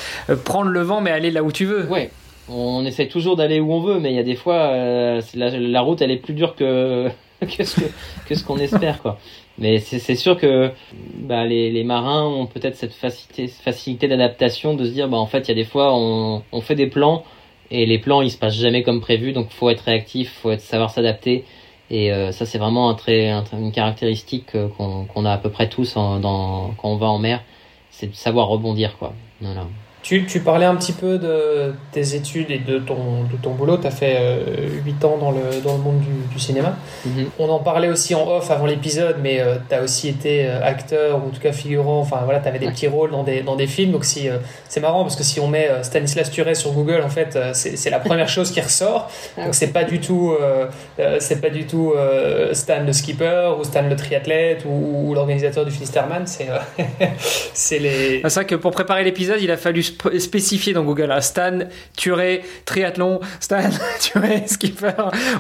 prendre le vent mais aller là où tu veux. Ouais. On essaie toujours d'aller où on veut, mais il y a des fois, euh, la, route, elle est plus dure que, [laughs] que ce qu'on espère, quoi. Mais c'est sûr que bah, les, marins ont peut-être cette facilité, d'adaptation de se dire, bah, en fait, il y a des fois, on, fait des plans, et les plans, ils se passent jamais comme prévu, donc faut être réactif, faut être, savoir s'adapter. Et euh, ça, c'est vraiment un trait, une caractéristique euh, qu'on a à peu près tous quand on va en mer, c'est de savoir rebondir, quoi. Voilà. Tu, tu, parlais un petit peu de tes études et de ton, de ton boulot. Tu as fait euh, 8 ans dans le, dans le monde du, du cinéma. Mhm. On en parlait aussi en off avant l'épisode, mais euh, tu as aussi été euh, acteur, ou en tout cas figurant. Enfin voilà, tu avais des petits rôles dans des, dans des films. Donc si, euh, c'est marrant parce que si on met Stanislas Turet sur Google, en fait, c'est la première [laughs] chose qui ressort. Ah Donc c'est pas du tout, c'est pas du tout Stan le skipper ou Stan le triathlète ou, ou l'organisateur du Finisterman. C'est [laughs] c'est les. C'est vrai que pour préparer l'épisode, il a fallu spécifié dans Google. Hein. Stan, Turé, triathlon, Stan, [laughs] Turé, skipper.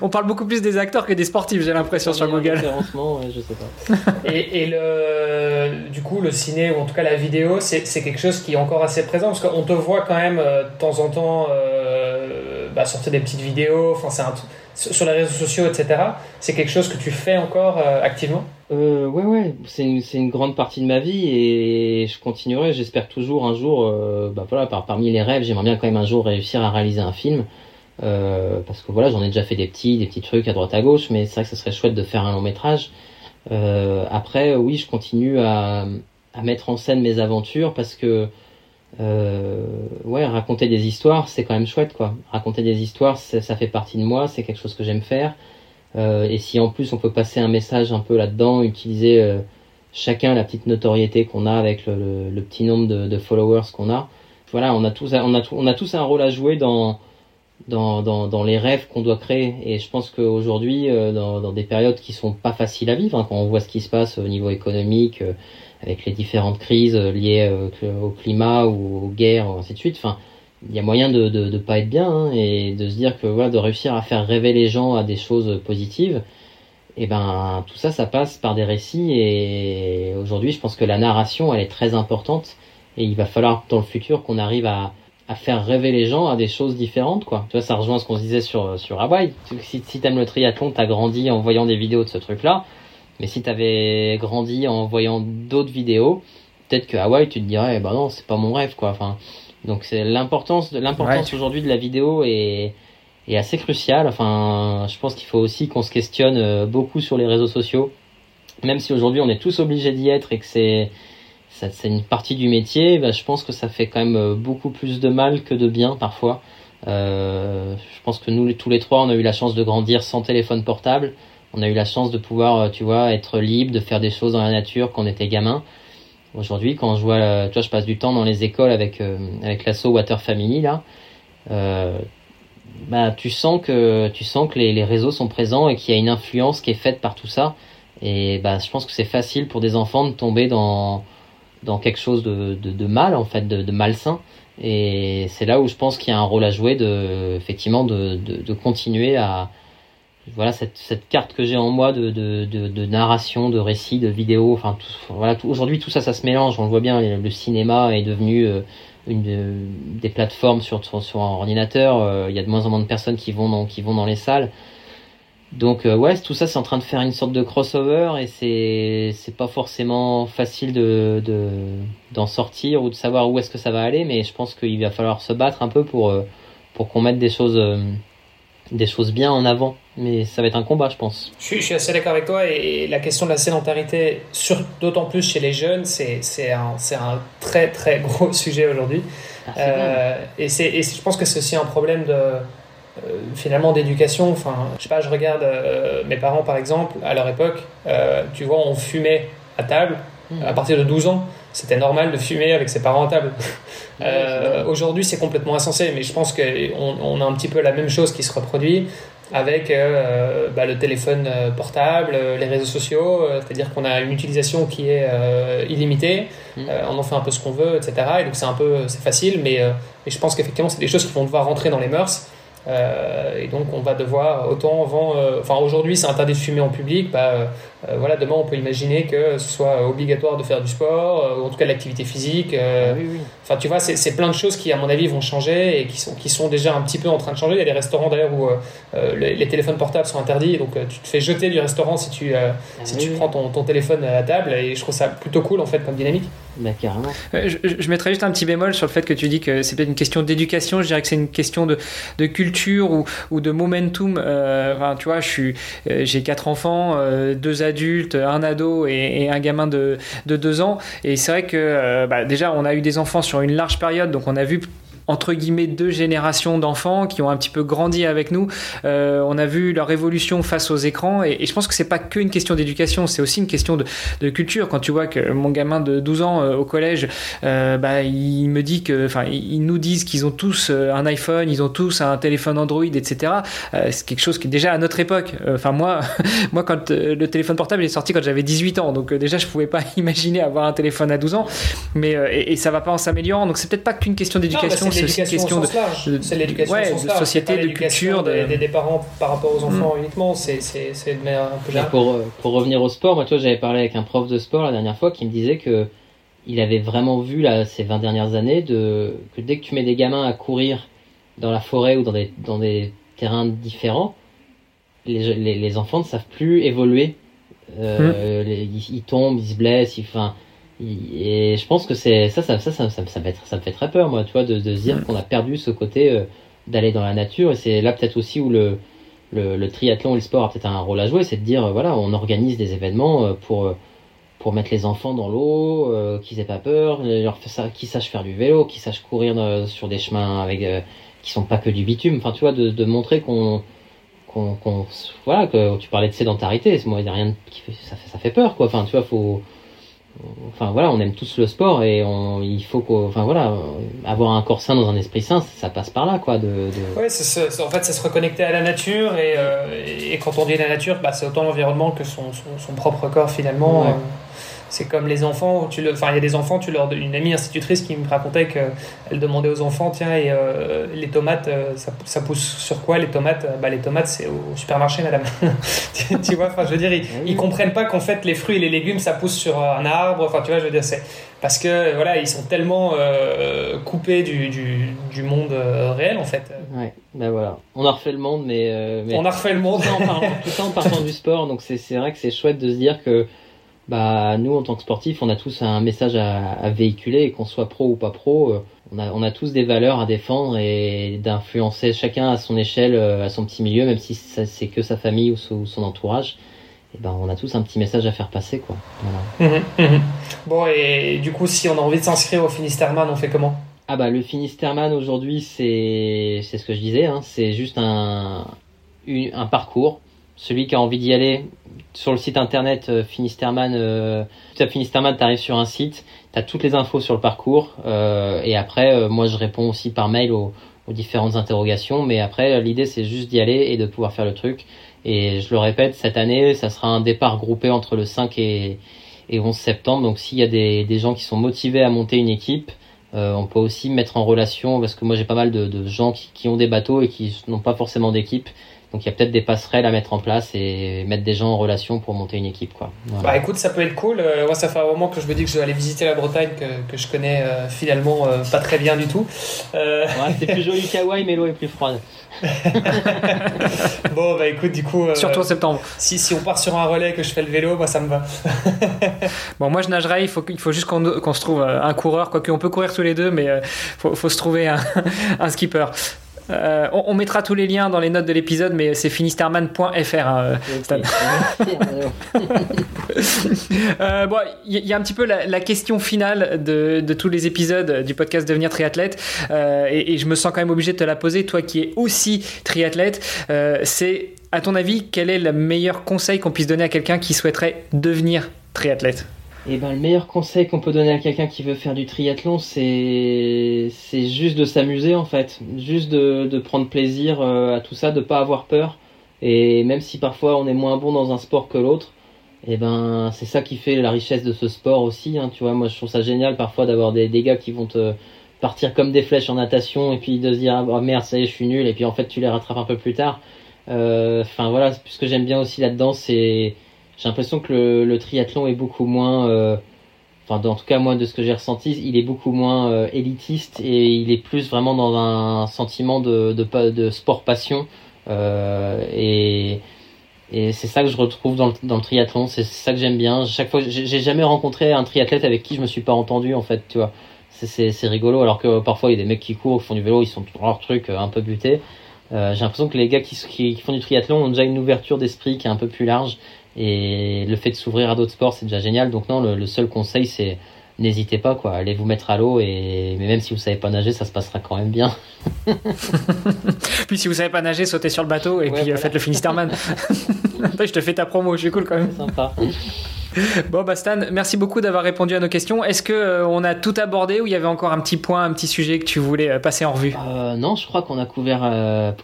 On parle beaucoup plus des acteurs que des sportifs, j'ai l'impression, sur Google. je sais pas. et, le, du coup, le ciné, ou en tout cas la vidéo, c'est quelque chose qui est encore assez présent, parce qu'on te voit quand même euh, de temps en temps euh, bah, sortir des petites vidéos, enfin, c'est un sur les réseaux sociaux, etc. C'est quelque chose que tu fais encore euh, activement? Euh, Ouais, ouais, c'est une, une, grande partie de ma vie et je continuerai. J'espère toujours un jour, euh, bah voilà, par, parmi les rêves, j'aimerais bien quand même un jour réussir à réaliser un film. Euh, parce que voilà, j'en ai déjà fait des petits, des petits trucs à droite à gauche, mais c'est vrai que ce serait chouette de faire un long métrage. Euh, après, oui, je continue à, à mettre en scène mes aventures parce que ouais, raconter des histoires, c'est quand même chouette, quoi. Raconter des histoires, ça fait partie de moi, c'est quelque chose que j'aime faire. Euh, et si en plus on peut passer un message un peu là-dedans, utiliser euh, chacun la petite notoriété qu'on a avec le, petit nombre de, followers qu'on a, voilà, on a tous, on a, on a tous un rôle à jouer dans dans, dans, les rêves qu'on doit créer. Et je pense qu'aujourd'hui, euh, dans, dans des périodes qui sont pas faciles à vivre, hein, quand on voit ce qui se passe au niveau économique, avec les différentes crises liées au climat ou aux guerres, ainsi de suite. Il y a moyen de, de pas être bien hein, et de se dire que voilà, de réussir à faire rêver les gens à des choses positives. Et ben tout ça, ça passe par des récits et aujourd'hui, je pense que la narration, elle est très importante et il va falloir dans le futur qu'on arrive à, à faire rêver les gens à des choses différentes, quoi. Tu vois, ça rejoint ce qu'on se disait sur sur Hawaï. Si, si t'aimes le triathlon, t'as grandi en voyant des vidéos de ce truc-là mais si t'avais grandi en voyant d'autres vidéos, peut-être que Hawaï, tu te dirais, bah non, c'est pas mon rêve, quoi. Enfin, donc c'est l'importance de l'importance aujourd'hui de la vidéo est, est assez cruciale. Enfin, je pense qu'il faut aussi qu'on se questionne euh, beaucoup sur les réseaux sociaux, même si aujourd'hui on est tous obligés d'y être et que c'est c'est une partie du métier, bah, je pense que ça fait quand même euh, beaucoup plus de mal que de bien parfois. Euh, je pense que nous tous les trois, on a eu la chance de grandir sans téléphone portable on a eu la chance de pouvoir, euh, tu vois, être libre, de faire des choses dans la nature quand on était gamin. Aujourd'hui, quand je vois, euh, tu vois, je passe du temps dans les écoles avec euh, avec l'asso Water Family là, euh, bah tu sens que tu sens que les, les réseaux sont présents et qu'il y a une influence qui est faite par tout ça. Et bah je pense que c'est facile pour des enfants de tomber dans dans quelque chose de, de, de mal en fait, de, de malsain. Et c'est là où je pense qu'il y a un rôle à jouer de effectivement de, de, de continuer à voilà cette, cette carte que j'ai en moi de, de, de, narration, de récit, de vidéo. Enfin, tout, voilà, aujourd'hui tout ça, ça se mélange. On le voit bien. Le cinéma est devenu euh, une des plateformes sur, sur, sur un ordinateur. Euh, il y a de moins en moins de personnes qui vont dans, qui vont dans les salles. Donc euh, ouais, tout ça, c'est en train de faire une sorte de crossover et c'est c'est pas forcément facile de d'en sortir ou de savoir où est-ce que ça va aller. Mais je pense qu'il va falloir se battre un peu pour pour qu'on mette des choses des choses bien en avant. Mais ça va être un combat, je pense. Je suis, assez d'accord avec toi. Et la question de la sédentarité, d'autant plus chez les jeunes, c'est un, un très très [laughs] gros sujet aujourd'hui. Ah, euh, et, et je pense que c'est aussi un problème de euh, finalement d'éducation. Enfin, je sais pas, je regarde euh, mes parents par exemple, à leur époque, euh, tu vois, on fumait à table hmm. à partir de 12 ans. C'était normal de fumer avec ses parents à table. [laughs] Aujourd'hui, c'est complètement insensé, mais je pense qu'on on a un petit peu la même chose qui se reproduit avec bah, le téléphone portable, les réseaux sociaux, c'est-à-dire qu'on a une utilisation qui est illimitée, hmm. on en fait un peu ce qu'on veut, etc. Et donc c'est un peu, c'est facile, mais, mais je pense qu'effectivement c'est des choses qui vont devoir rentrer dans les mœurs. Euh, et donc on va devoir autant avant, euh, enfin aujourd'hui c'est interdit de fumer en public, bah, euh, voilà demain on peut imaginer que ce soit obligatoire de faire du sport ou en tout cas de l'activité physique. Ah enfin tu vois c'est plein de choses qui à mon avis vont changer et qui sont qui sont déjà un petit peu en train de changer. Il y a des restaurants d'ailleurs où les, téléphones portables sont interdits, donc tu te fais jeter du restaurant si tu ah si tu prends ton, ton téléphone à la table et je trouve ça plutôt cool en fait comme dynamique. Bah, carrément. Je, je, mettrais juste un petit bémol sur le fait que tu dis que c'est peut-être une question d'éducation. Je dirais que c'est une question de, culture ou, de momentum. Euh, tu vois, euh, j'ai quatre enfants, euh, deux adultes, un ado et, un gamin de, de deux ans. Et c'est vrai que bah, déjà, on a eu des enfants sur une large période, donc on a vu entre guillemets deux générations d'enfants qui ont un petit peu grandi avec nous. Euh, on a vu leur évolution face aux écrans et, je pense que c'est pas qu'une question d'éducation, c'est aussi une question de, de, culture. Quand tu vois que mon gamin de 12 ans euh, au collège, euh, bah, il me dit que, enfin, ils nous disent qu'ils ont tous un iPhone, ils ont tous un téléphone Android, etc. C'est quelque chose qui est déjà à notre époque. Enfin moi, [laughs] moi quand le téléphone portable est sorti quand j'avais 18 ans, donc déjà je pouvais pas [laughs] imaginer avoir un téléphone à 12 ans, mais et, et ça va pas en s'améliorant. Donc c'est peut-être pas qu'une question d'éducation c'est aussi une question de, c'est l'éducation de société, de culture, des, des, parents par rapport aux enfants mm. uniquement. C'est un peu pour, pour revenir au sport, moi, tu vois, j'avais parlé avec un prof de sport la dernière fois qui me disait que il avait vraiment vu là ces 20 dernières années de que dès que tu mets des gamins à courir dans la forêt ou dans des dans des terrains différents, les, les, les enfants ne savent plus évoluer. Euh, mm. ils, ils, tombent, ils se blessent, ils, enfin, et je pense que c'est ça ça, ça, ça, ça, me fait, ça me fait très peur, moi, tu vois, de, de se dire qu'on a perdu ce côté euh, d'aller dans la nature. Et c'est là peut-être aussi où le, le, le, triathlon et le sport a peut-être un rôle à jouer, c'est de dire, euh, voilà, on organise des événements euh, pour, pour mettre les enfants dans l'eau, qu'ils aient pas peur, leur qu'ils sachent faire du vélo, qu'ils sachent courir sur des chemins avec, qui sont pas que du bitume. Enfin, tu vois, de, de montrer qu'on qu'on, voilà que tu parlais de sédentarité moi il y a rien qui fait, ça fait ça fait peur quoi enfin tu vois faut enfin voilà, on aime tous le sport et on, il faut qu'au, enfin voilà, avoir un corps sain dans un esprit sain, ça passe par là quoi. De, de... Ouais, c'est, en fait, c'est se reconnecter à la nature et, euh, et quand on dit la nature, bah, c'est autant l'environnement que son, son, son propre corps finalement. Euh, c'est comme les enfants, tu le, enfin il y a des enfants, tu leur, une amie institutrice qui me racontait qu'elle demandait aux enfants, tiens, et euh, les tomates, euh, ça, ça, pousse sur quoi les tomates? Bah les tomates c'est au supermarché, madame. [laughs] tu, vois, enfin je veux dire, ils, ils comprennent pas qu'en fait les fruits et les légumes ça pousse sur un arbre. Enfin tu vois, je veux dire c'est parce que voilà ils sont tellement euh, coupés du, du, du monde réel en fait. Ouais, ben voilà, on a refait le monde, mais, mais... on a refait le monde tout en partant, tout en partant du sport, donc c'est vrai que c'est chouette de se dire que bah nous en tant que sportifs, on a tous un message à, à véhiculer, et qu'on soit pro ou pas pro, euh, on a, on a tous des valeurs à défendre et d'influencer chacun à son échelle, euh, à son petit milieu, même si c'est que sa famille ou son, son entourage. Et ben on a tous un petit message à faire passer quoi. Voilà. Mmh, mmh. Bon et du coup si on a envie de s'inscrire au Finisterman, on fait comment? Ah bah le Finisterman aujourd'hui c'est c'est ce que je disais, hein, c'est juste un un parcours. Celui qui a envie d'y aller, sur le site internet euh, Finisterman, euh, tu Finisterman, sur un site, tu as toutes les infos sur le parcours, euh, et après, moi je réponds aussi par mail aux, différentes interrogations, mais après, l'idée c'est juste d'y aller et de pouvoir faire le truc. Et je le répète, cette année, ça sera un départ groupé entre le 5 et, et 11 septembre, donc s'il y a des, gens qui sont motivés à monter une équipe, on peut aussi mettre en relation, parce que moi j'ai pas mal de, gens qui ont des bateaux et qui n'ont pas forcément d'équipe, donc il y a peut-être des passerelles à mettre en place et mettre des gens en relation pour monter une équipe. Quoi. Bah écoute, ça peut être cool. Euh, moi, ça fait un moment que je me dis que je vais aller visiter la Bretagne, que, que je connais euh, finalement euh, pas très bien du tout. Ouais, c'est plus joli [laughs] qu'Hawaï, mais l'eau est plus froide. [laughs] bon, bah écoute, du coup. Surtout en septembre. Si, si on part sur un relais que je fais le vélo, moi ça me va. [laughs] bon, moi je nagerai, il faut, il faut juste qu'on se trouve un coureur, quoique on peut courir tous les deux, mais il faut, faut, se trouver un, un skipper. Euh, on, mettra tous les liens dans les notes de l'épisode, mais c'est finisterman.fr. Hein, [laughs] euh, bon, il y, a un petit peu la, question finale de, tous les épisodes du podcast Devenir triathlète, euh, et, et, je me sens quand même obligé de te la poser, toi qui es aussi triathlète. c'est, à ton avis, quel est le meilleur conseil qu'on puisse donner à quelqu'un qui souhaiterait devenir triathlète? Et eh ben, le meilleur conseil qu'on peut donner à quelqu'un qui veut faire du triathlon, c'est juste de s'amuser en fait, juste de, de prendre plaisir euh, à tout ça, de pas avoir peur. Et même si parfois on est moins bon dans un sport que l'autre, et eh ben c'est ça qui fait la richesse de ce sport aussi. Hein, tu vois, moi je trouve ça génial parfois d'avoir des, des gars qui vont te partir comme des flèches en natation et puis de se dire ah merde ça y est je suis nul et puis en fait tu les rattrapes un peu plus tard. Euh, enfin voilà, ce que j'aime bien aussi là-dedans c'est j'ai l'impression que le, triathlon est beaucoup moins, euh, enfin en tout cas moi de ce que j'ai ressenti, il est beaucoup moins euh, élitiste et il est plus vraiment dans un sentiment de, sport passion euh, et, c'est ça que je retrouve dans le, triathlon, c'est ça que j'aime bien. Chaque fois, j'ai jamais rencontré un triathlète avec qui je me suis pas entendu en fait, tu vois. C'est rigolo alors que parfois il y a des mecs qui courent, qui font du vélo, ils sont dans leur truc un peu butés. Euh, j'ai l'impression que les gars qui, font du triathlon ont déjà une ouverture d'esprit qui est un peu plus large et le fait de s'ouvrir à d'autres sports, c'est déjà génial. Donc non, le, seul conseil, c'est n'hésitez pas, quoi. Allez vous mettre à l'eau et mais même si vous savez pas nager, ça se passera quand même bien. [laughs] puis si vous savez pas nager, sautez sur le bateau et puis faites le Finisterman. [laughs] je te fais ta promo, je suis cool quand même. Sympa. [laughs] Bon, bah Stan, merci beaucoup d'avoir répondu à nos questions. Est-ce que euh, on a tout abordé ou il y avait encore un petit point, un petit sujet que tu voulais euh, passer en revue? Euh, Non, je crois qu'on a couvert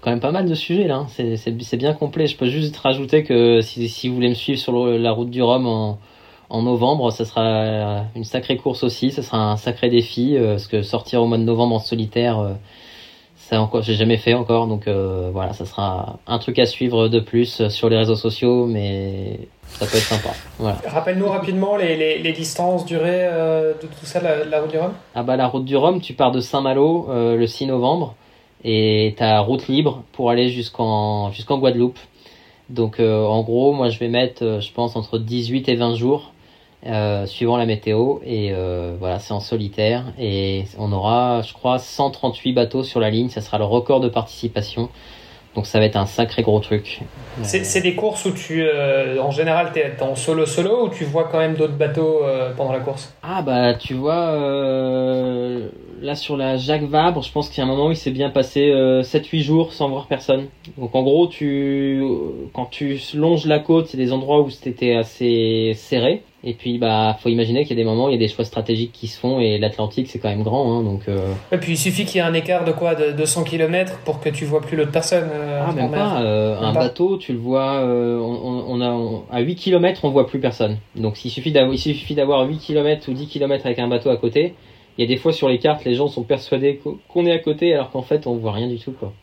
quand même pas mal de sujets là. C'est bien complet. Je peux juste rajouter que si, vous voulez me suivre sur la route du Rhum en, en novembre, ça sera une sacrée course aussi. Ça sera un sacré défi parce que sortir au mois de novembre en solitaire ça encore j'ai jamais fait encore donc voilà ça sera un truc à suivre de plus sur les réseaux sociaux mais ça peut être sympa. Voilà. Rappelle-nous rapidement les, les, les, distances, durées euh, de tout ça, la, la, route du Rhum Ah bah la route du Rhum, tu pars de Saint-Malo euh, le 6 novembre et tu as route libre pour aller jusqu'en jusqu'en Guadeloupe. Donc euh, en gros, moi je vais mettre, je pense, entre 18 et 20 jours, suivant la météo. Et voilà, c'est en solitaire. Et on aura, je crois, 138 bateaux sur la ligne. Ça sera le record de participation. Donc ça va être un sacré gros truc. C'est des courses où tu, euh, en général, tu es en solo solo ou tu vois quand même d'autres bateaux euh, pendant la course? Ah bah tu vois, euh, là sur la Jacques Vabre, je pense qu'il y a un moment où il s'est bien passé 7-8 jours sans voir personne. Donc en gros, tu, quand tu longes la côte, c'est des endroits où c'était assez serré. Et puis, bah, faut imaginer qu'il y a des moments, où il y a des choix stratégiques qui se font et l'Atlantique, c'est quand même grand, hein, donc. Euh... Et puis, il suffit qu'il y ait un écart de quoi, de 200 km pour que tu vois plus l'autre personne. Euh, ah, même pas. Euh, un bateau, tu le vois, on, on, a, à 8 km, on voit plus personne. Donc, s'il suffit d'avoir, il suffit d'avoir 8 km ou 10 km avec un bateau à côté, il y a des fois sur les cartes, les gens sont persuadés qu'on est à côté alors qu'en fait on voit rien du tout. Quoi.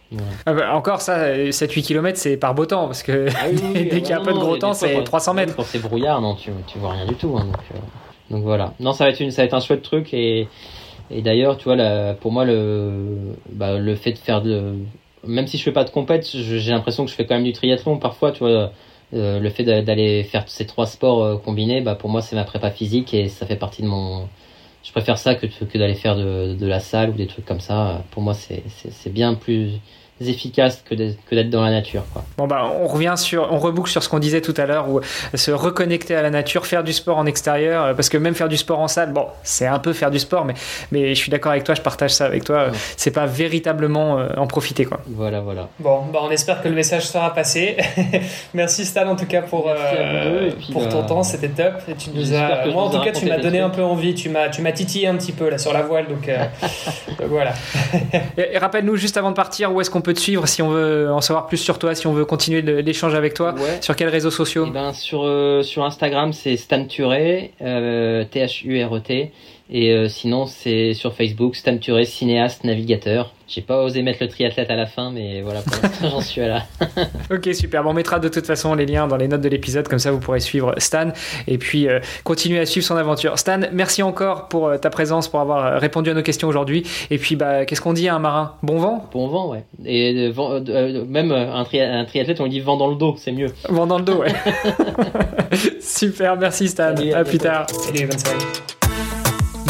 Ah bah, encore ça, 7-8 km c'est par beau temps parce que ah [laughs] dès qu'il y a un peu de gros temps c'est 300 mètres. Quand c'est brouillard, non, tu, tu vois rien du tout. Hein, donc, euh, donc, voilà. Non, ça va être, une, ça va être un chouette truc et, et d'ailleurs, tu vois, pour moi, le, bah, le fait de faire de. Même si je fais pas de compète, j'ai l'impression que je fais quand même du triathlon parfois, tu vois. Euh, le fait d'aller faire ces trois sports euh, combinés, bah, pour moi, c'est ma prépa physique et ça fait partie de mon, je préfère ça que, d'aller faire de, de, la salle ou des trucs comme ça. Pour moi, c'est bien plus efficace que d'être dans la nature. Quoi. Bon bah on revient sur, on reboucle sur ce qu'on disait tout à l'heure, où se reconnecter à la nature, faire du sport en extérieur, euh, parce que même faire du sport en salle, bon, c'est un peu faire du sport, mais mais je suis d'accord avec toi, je partage ça avec toi. C'est pas véritablement euh, en profiter quoi. Voilà voilà. Bon bah on espère que le message sera passé. [laughs] Merci Stan en tout cas pour euh, pour ton bah, temps, c'était top. Et tu nous as, moi en tout cas tu m'as donné un peu envie, tu m'as tu m'as titillé un petit peu là sur la voile, donc, [laughs] voilà. et, et rappelle-nous juste avant de partir où est-ce qu'on peut te suivre si on veut en savoir plus sur toi, si on veut continuer l'échange avec toi Sur quels réseaux sociaux eh ben, sur, euh, sur Instagram, c'est Stan Turé, euh, T-H-U-R-E-T. Et euh, sinon, c'est sur Facebook, Stan Turé, cinéaste, navigateur. J'ai pas osé mettre le triathlète à la fin, mais voilà, pour l'instant, [laughs] j'en suis là. [laughs] ok, super. Bon, on mettra de toute façon les liens dans les notes de l'épisode, comme ça vous pourrez suivre Stan et puis euh, continuer à suivre son aventure. Stan, merci encore pour euh, ta présence, pour avoir répondu à nos questions aujourd'hui. Et puis, bah, qu'est-ce qu'on dit à un marin? Bon vent? Bon vent, ouais. Et même un, triathlète, on dit vent dans le dos, c'est mieux. Vent dans le dos, ouais. [laughs] super, merci Stan. à, plus tard. Salut, bonne soirée.